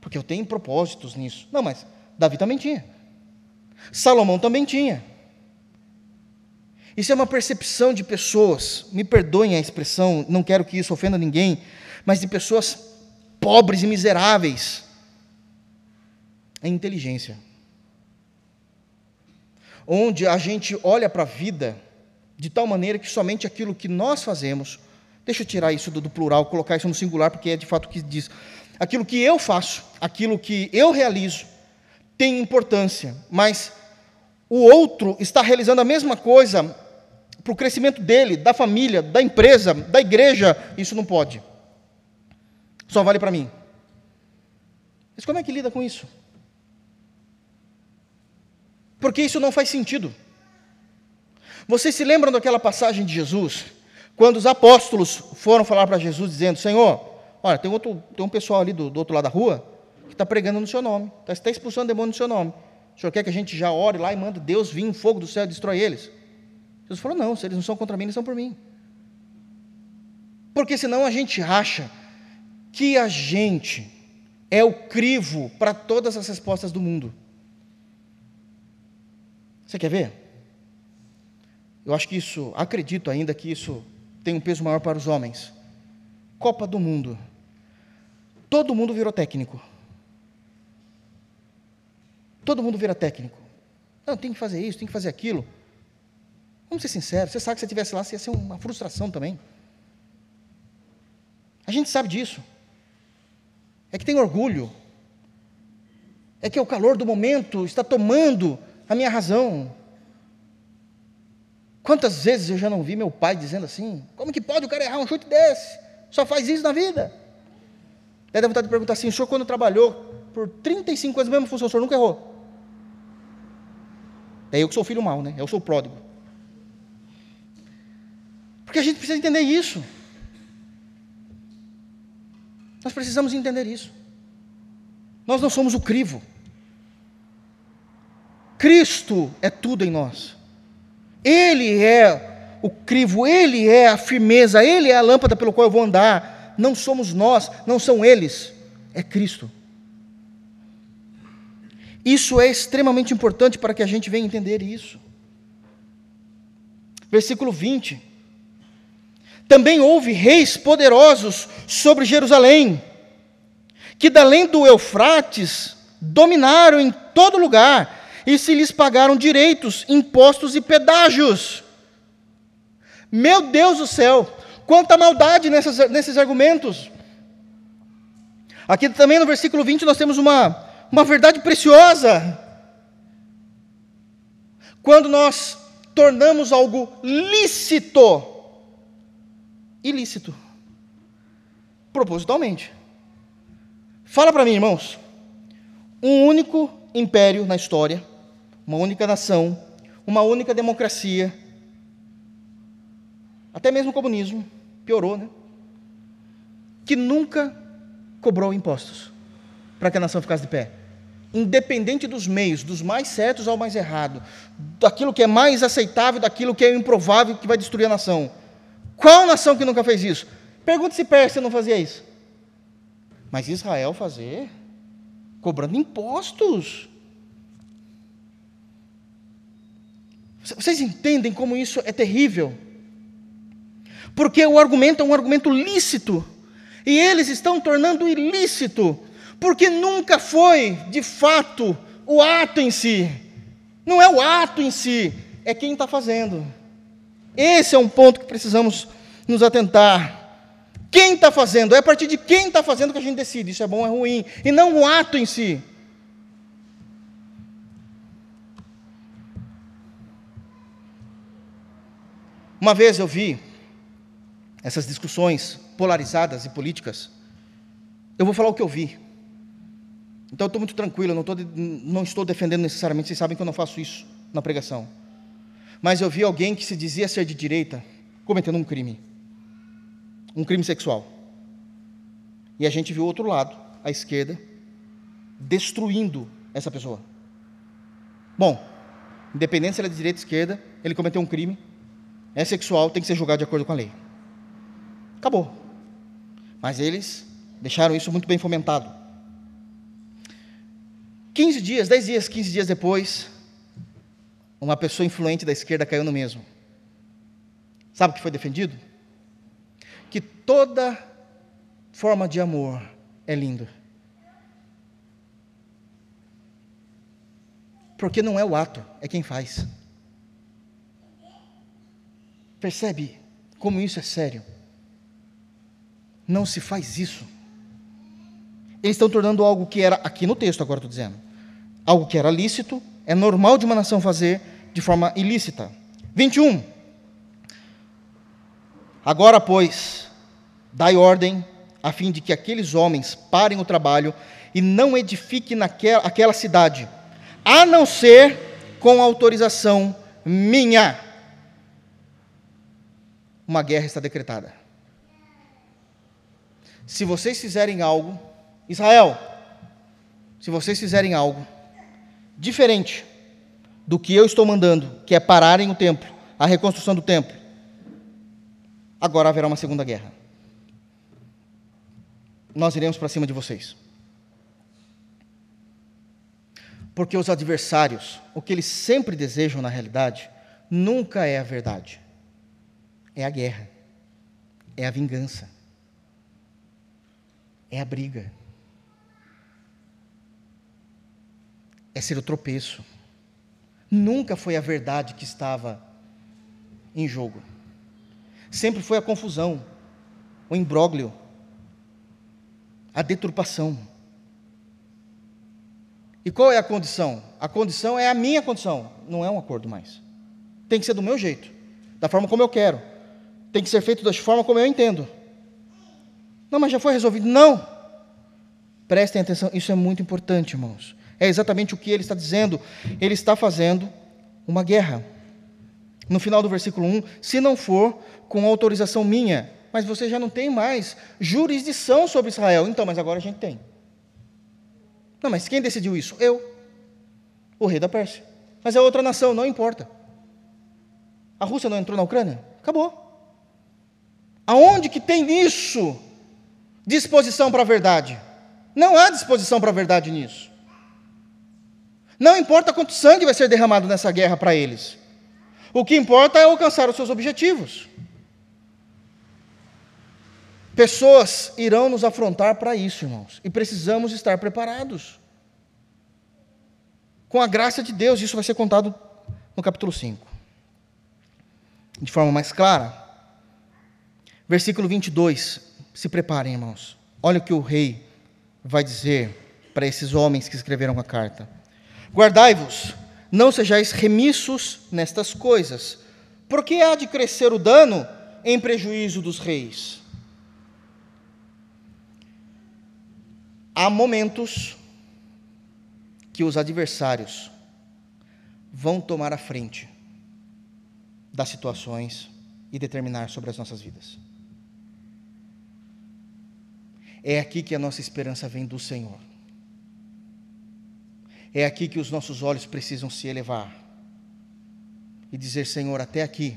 Porque eu tenho propósitos nisso. Não, mas Davi também tinha. Salomão também tinha. Isso é uma percepção de pessoas, me perdoem a expressão, não quero que isso ofenda ninguém, mas de pessoas pobres e miseráveis. É inteligência. Onde a gente olha para a vida de tal maneira que somente aquilo que nós fazemos, deixa eu tirar isso do, do plural, colocar isso no singular, porque é de fato o que diz. Aquilo que eu faço, aquilo que eu realizo, tem importância, mas o outro está realizando a mesma coisa para o crescimento dele, da família, da empresa, da igreja, isso não pode. Só vale para mim. Mas como é que lida com isso? Porque isso não faz sentido. Vocês se lembram daquela passagem de Jesus? Quando os apóstolos foram falar para Jesus, dizendo: Senhor, olha, tem, outro, tem um pessoal ali do, do outro lado da rua que está pregando no seu nome, está, está expulsando demônio no seu nome. O senhor quer que a gente já ore lá e manda Deus vir um fogo do céu e destrói eles? Jesus falou: não, se eles não são contra mim, eles são por mim. Porque senão a gente acha que a gente é o crivo para todas as respostas do mundo. Você quer ver? Eu acho que isso, acredito ainda que isso tem um peso maior para os homens. Copa do Mundo. Todo mundo virou técnico. Todo mundo vira técnico. Não, tem que fazer isso, tem que fazer aquilo. Vamos ser sinceros, você sabe que se você estivesse lá, ia ser uma frustração também. A gente sabe disso. É que tem orgulho. É que o calor do momento está tomando a minha razão. Quantas vezes eu já não vi meu pai dizendo assim: como que pode o cara errar um chute desse? Só faz isso na vida. Daí dá vontade de perguntar assim: o senhor, quando trabalhou por 35 anos, mesmo função, o senhor nunca errou? É eu que sou filho mau, né? Eu sou pródigo. Porque a gente precisa entender isso. Nós precisamos entender isso. Nós não somos o crivo. Cristo é tudo em nós. Ele é o crivo, Ele é a firmeza, Ele é a lâmpada pelo qual eu vou andar. Não somos nós, não são eles, é Cristo. Isso é extremamente importante para que a gente venha entender isso. Versículo 20. Também houve reis poderosos sobre Jerusalém, que da além do Eufrates dominaram em todo lugar e se lhes pagaram direitos, impostos e pedágios. Meu Deus do céu, quanta maldade nessas, nesses argumentos. Aqui também no versículo 20 nós temos uma, uma verdade preciosa. Quando nós tornamos algo lícito, ilícito. Propositalmente. Fala para mim, irmãos. Um único império na história, uma única nação, uma única democracia, até mesmo o comunismo, piorou, né? Que nunca cobrou impostos para que a nação ficasse de pé. Independente dos meios, dos mais certos ao mais errado, daquilo que é mais aceitável, daquilo que é improvável que vai destruir a nação. Qual nação que nunca fez isso? Pergunte se Pérsia não fazia isso. Mas Israel fazer? Cobrando impostos. Vocês entendem como isso é terrível? Porque o argumento é um argumento lícito. E eles estão tornando ilícito. Porque nunca foi, de fato, o ato em si. Não é o ato em si, é quem está fazendo. Esse é um ponto que precisamos nos atentar. Quem está fazendo? É a partir de quem está fazendo que a gente decide isso é bom ou é ruim, e não o ato em si. Uma vez eu vi essas discussões polarizadas e políticas, eu vou falar o que eu vi. Então eu estou muito tranquilo, não, não estou defendendo necessariamente, vocês sabem que eu não faço isso na pregação. Mas eu vi alguém que se dizia ser de direita cometendo um crime um crime sexual. E a gente viu o outro lado, a esquerda, destruindo essa pessoa. Bom, independente se ele é de direita ou esquerda, ele cometeu um crime, é sexual, tem que ser julgado de acordo com a lei. Acabou. Mas eles deixaram isso muito bem fomentado. 15 dias, 10 dias, 15 dias depois, uma pessoa influente da esquerda caiu no mesmo. Sabe o que foi defendido? que toda forma de amor é lindo. Porque não é o ato, é quem faz. Percebe como isso é sério? Não se faz isso. Eles estão tornando algo que era, aqui no texto agora estou dizendo, algo que era lícito, é normal de uma nação fazer de forma ilícita. 21. Agora, pois, dai ordem a fim de que aqueles homens parem o trabalho e não edifiquem naquela aquela cidade, a não ser com autorização minha. Uma guerra está decretada. Se vocês fizerem algo, Israel, se vocês fizerem algo diferente do que eu estou mandando, que é pararem o templo, a reconstrução do templo, agora haverá uma segunda guerra. Nós iremos para cima de vocês. Porque os adversários, o que eles sempre desejam na realidade, nunca é a verdade. É a guerra. É a vingança. É a briga. É ser o tropeço. Nunca foi a verdade que estava em jogo. Sempre foi a confusão, o imbróglio, a deturpação. E qual é a condição? A condição é a minha condição, não é um acordo mais. Tem que ser do meu jeito, da forma como eu quero. Tem que ser feito da forma como eu entendo. Não, mas já foi resolvido. Não! Prestem atenção, isso é muito importante, irmãos. É exatamente o que ele está dizendo. Ele está fazendo uma guerra. No final do versículo 1, se não for com autorização minha, mas você já não tem mais jurisdição sobre Israel. Então, mas agora a gente tem. Não, mas quem decidiu isso? Eu, o rei da Pérsia. Mas é outra nação, não importa. A Rússia não entrou na Ucrânia? Acabou. Aonde que tem isso? Disposição para a verdade. Não há disposição para a verdade nisso. Não importa quanto sangue vai ser derramado nessa guerra para eles. O que importa é alcançar os seus objetivos. Pessoas irão nos afrontar para isso, irmãos, e precisamos estar preparados. Com a graça de Deus, isso vai ser contado no capítulo 5. De forma mais clara. Versículo 22. Se preparem, irmãos. Olha o que o rei vai dizer para esses homens que escreveram a carta: Guardai-vos, não sejais remissos nestas coisas, porque há de crescer o dano em prejuízo dos reis. Há momentos que os adversários vão tomar a frente das situações e determinar sobre as nossas vidas. É aqui que a nossa esperança vem do Senhor. É aqui que os nossos olhos precisam se elevar e dizer: Senhor, até aqui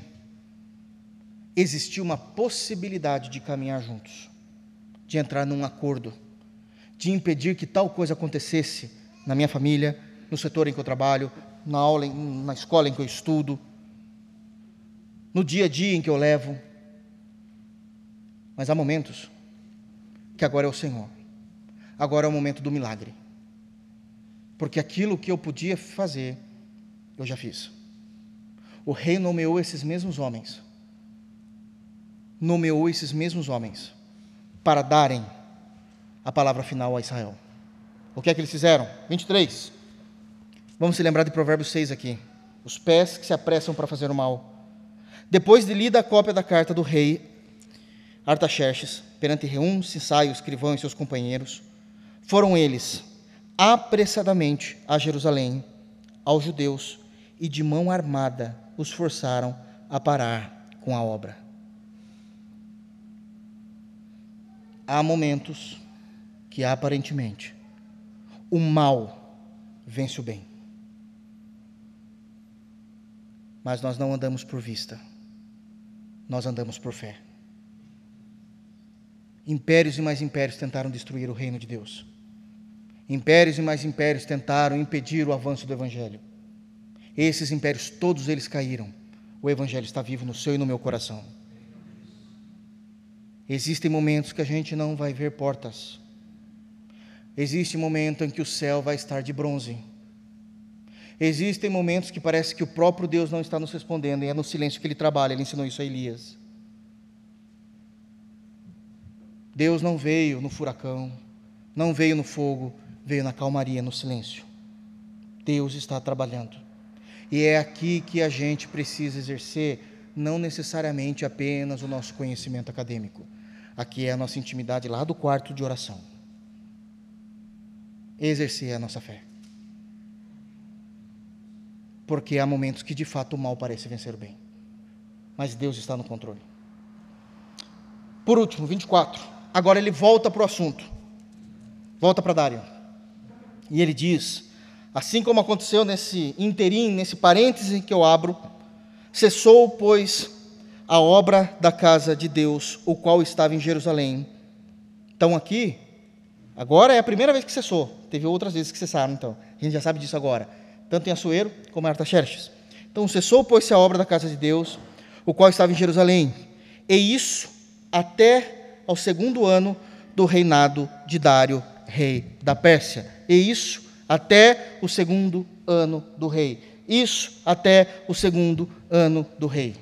existiu uma possibilidade de caminhar juntos, de entrar num acordo de impedir que tal coisa acontecesse na minha família, no setor em que eu trabalho, na aula, na escola em que eu estudo, no dia a dia em que eu levo. Mas há momentos que agora é o Senhor. Agora é o momento do milagre. Porque aquilo que eu podia fazer, eu já fiz. O rei nomeou esses mesmos homens. Nomeou esses mesmos homens para darem a palavra final a Israel. O que é que eles fizeram? 23. Vamos se lembrar de Provérbios 6 aqui. Os pés que se apressam para fazer o mal. Depois de lida a cópia da carta do rei Artaxerxes, perante Reum, Sisai, o escrivão e seus companheiros, foram eles apressadamente a Jerusalém, aos judeus, e de mão armada os forçaram a parar com a obra. Há momentos que aparentemente o mal vence o bem. Mas nós não andamos por vista, nós andamos por fé. Impérios e mais impérios tentaram destruir o reino de Deus. Impérios e mais impérios tentaram impedir o avanço do Evangelho. Esses impérios, todos eles caíram. O Evangelho está vivo no seu e no meu coração. Existem momentos que a gente não vai ver portas. Existe momento em que o céu vai estar de bronze. Existem momentos que parece que o próprio Deus não está nos respondendo, e é no silêncio que ele trabalha. Ele ensinou isso a Elias. Deus não veio no furacão, não veio no fogo, veio na calmaria, no silêncio. Deus está trabalhando. E é aqui que a gente precisa exercer, não necessariamente apenas o nosso conhecimento acadêmico. Aqui é a nossa intimidade lá do quarto de oração. Exercer a nossa fé. Porque há momentos que de fato o mal parece vencer o bem. Mas Deus está no controle. Por último, 24. Agora ele volta para o assunto. Volta para Dário. E ele diz: Assim como aconteceu nesse interim, nesse parêntese que eu abro, cessou, pois, a obra da casa de Deus, o qual estava em Jerusalém. Então aqui, agora é a primeira vez que cessou. Teve outras vezes que cessaram, então. A gente já sabe disso agora. Tanto em Assuero como em Artaxerxes. Então cessou, pois, a obra da casa de Deus, o qual estava em Jerusalém. E isso até ao segundo ano do reinado de Dário, rei da Pérsia. E isso até o segundo ano do rei. Isso até o segundo ano do rei.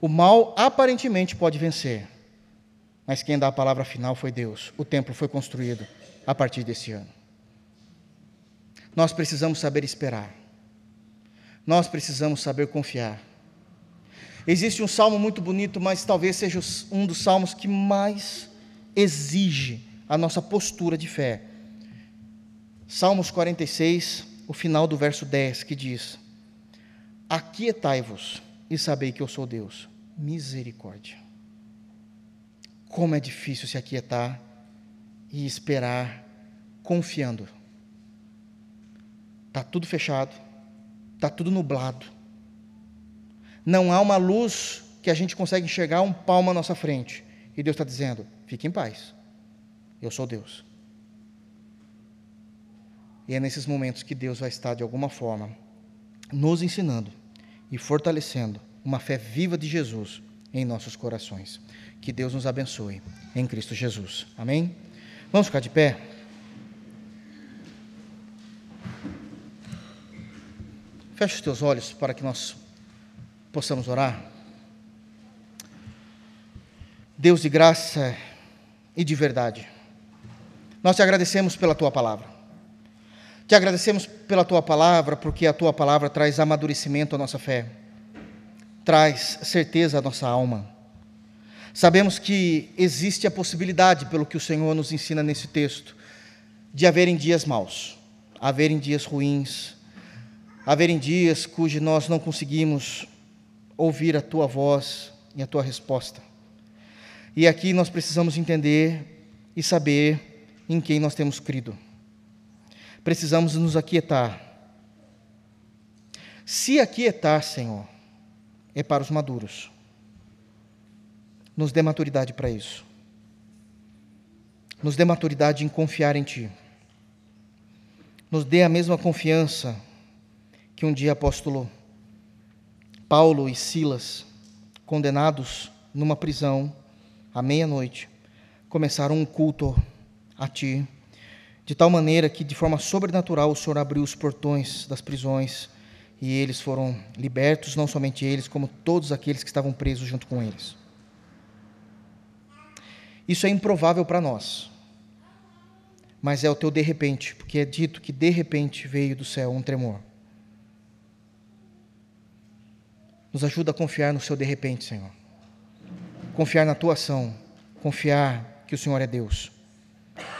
O mal aparentemente pode vencer, mas quem dá a palavra final foi Deus. O templo foi construído a partir desse ano. Nós precisamos saber esperar. Nós precisamos saber confiar. Existe um salmo muito bonito, mas talvez seja um dos salmos que mais exige a nossa postura de fé. Salmos 46, o final do verso 10, que diz: Aquietai-vos e sabei que eu sou Deus. Misericórdia. Como é difícil se aquietar e esperar confiando. Está tudo fechado, está tudo nublado, não há uma luz que a gente consegue enxergar um palmo à nossa frente. E Deus está dizendo: fique em paz, eu sou Deus. E é nesses momentos que Deus vai estar, de alguma forma, nos ensinando e fortalecendo uma fé viva de Jesus em nossos corações. Que Deus nos abençoe em Cristo Jesus. Amém? Vamos ficar de pé? Feche os teus olhos para que nós Possamos orar? Deus de graça e de verdade, nós te agradecemos pela tua palavra. Te agradecemos pela tua palavra, porque a tua palavra traz amadurecimento à nossa fé, traz certeza à nossa alma. Sabemos que existe a possibilidade, pelo que o Senhor nos ensina nesse texto, de haverem dias maus, haverem dias ruins, haverem dias cujos nós não conseguimos ouvir a tua voz e a tua resposta. E aqui nós precisamos entender e saber em quem nós temos crido. Precisamos nos aquietar. Se aquietar, Senhor, é para os maduros. Nos dê maturidade para isso. nos dê maturidade em confiar em Ti. Nos dê a mesma confiança que um dia apóstolo Paulo e Silas, condenados numa prisão à meia-noite, começaram um culto a Ti, de tal maneira que, de forma sobrenatural, o Senhor abriu os portões das prisões e eles foram libertos, não somente eles, como todos aqueles que estavam presos junto com eles. Isso é improvável para nós, mas é o teu de repente, porque é dito que de repente veio do céu um tremor. Nos ajuda a confiar no seu de repente, Senhor. Confiar na tua ação, confiar que o Senhor é Deus.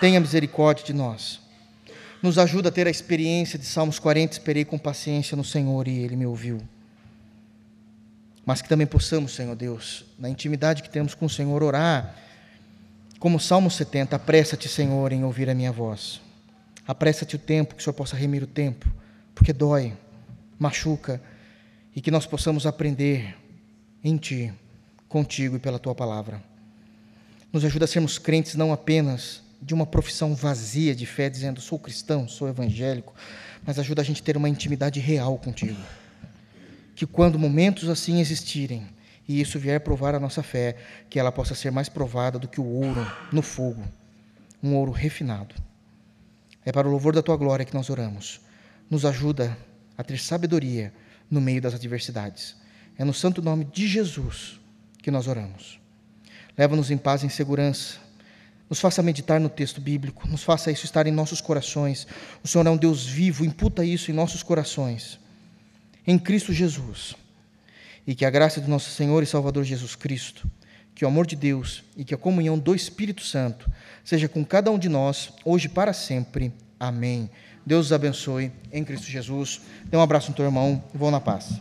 Tenha misericórdia de nós. Nos ajuda a ter a experiência de Salmos 40, esperei com paciência no Senhor e ele me ouviu. Mas que também possamos, Senhor Deus, na intimidade que temos com o Senhor, orar como Salmo 70, apressa-te, Senhor, em ouvir a minha voz. Apressa-te o tempo, que o Senhor possa remir o tempo, porque dói, machuca, e que nós possamos aprender em Ti, contigo e pela Tua palavra. Nos ajuda a sermos crentes não apenas de uma profissão vazia de fé, dizendo sou cristão, sou evangélico, mas ajuda a gente a ter uma intimidade real contigo. Que quando momentos assim existirem, e isso vier provar a nossa fé, que ela possa ser mais provada do que o ouro no fogo, um ouro refinado. É para o louvor da tua glória que nós oramos. Nos ajuda a ter sabedoria no meio das adversidades. É no santo nome de Jesus que nós oramos. Leva-nos em paz e em segurança. Nos faça meditar no texto bíblico, nos faça isso estar em nossos corações. O Senhor é um Deus vivo, imputa isso em nossos corações. Em Cristo Jesus e que a graça do nosso Senhor e Salvador Jesus Cristo, que o amor de Deus e que a comunhão do Espírito Santo seja com cada um de nós, hoje e para sempre. Amém. Deus os abençoe em Cristo Jesus. Dê um abraço no teu irmão e vou na paz.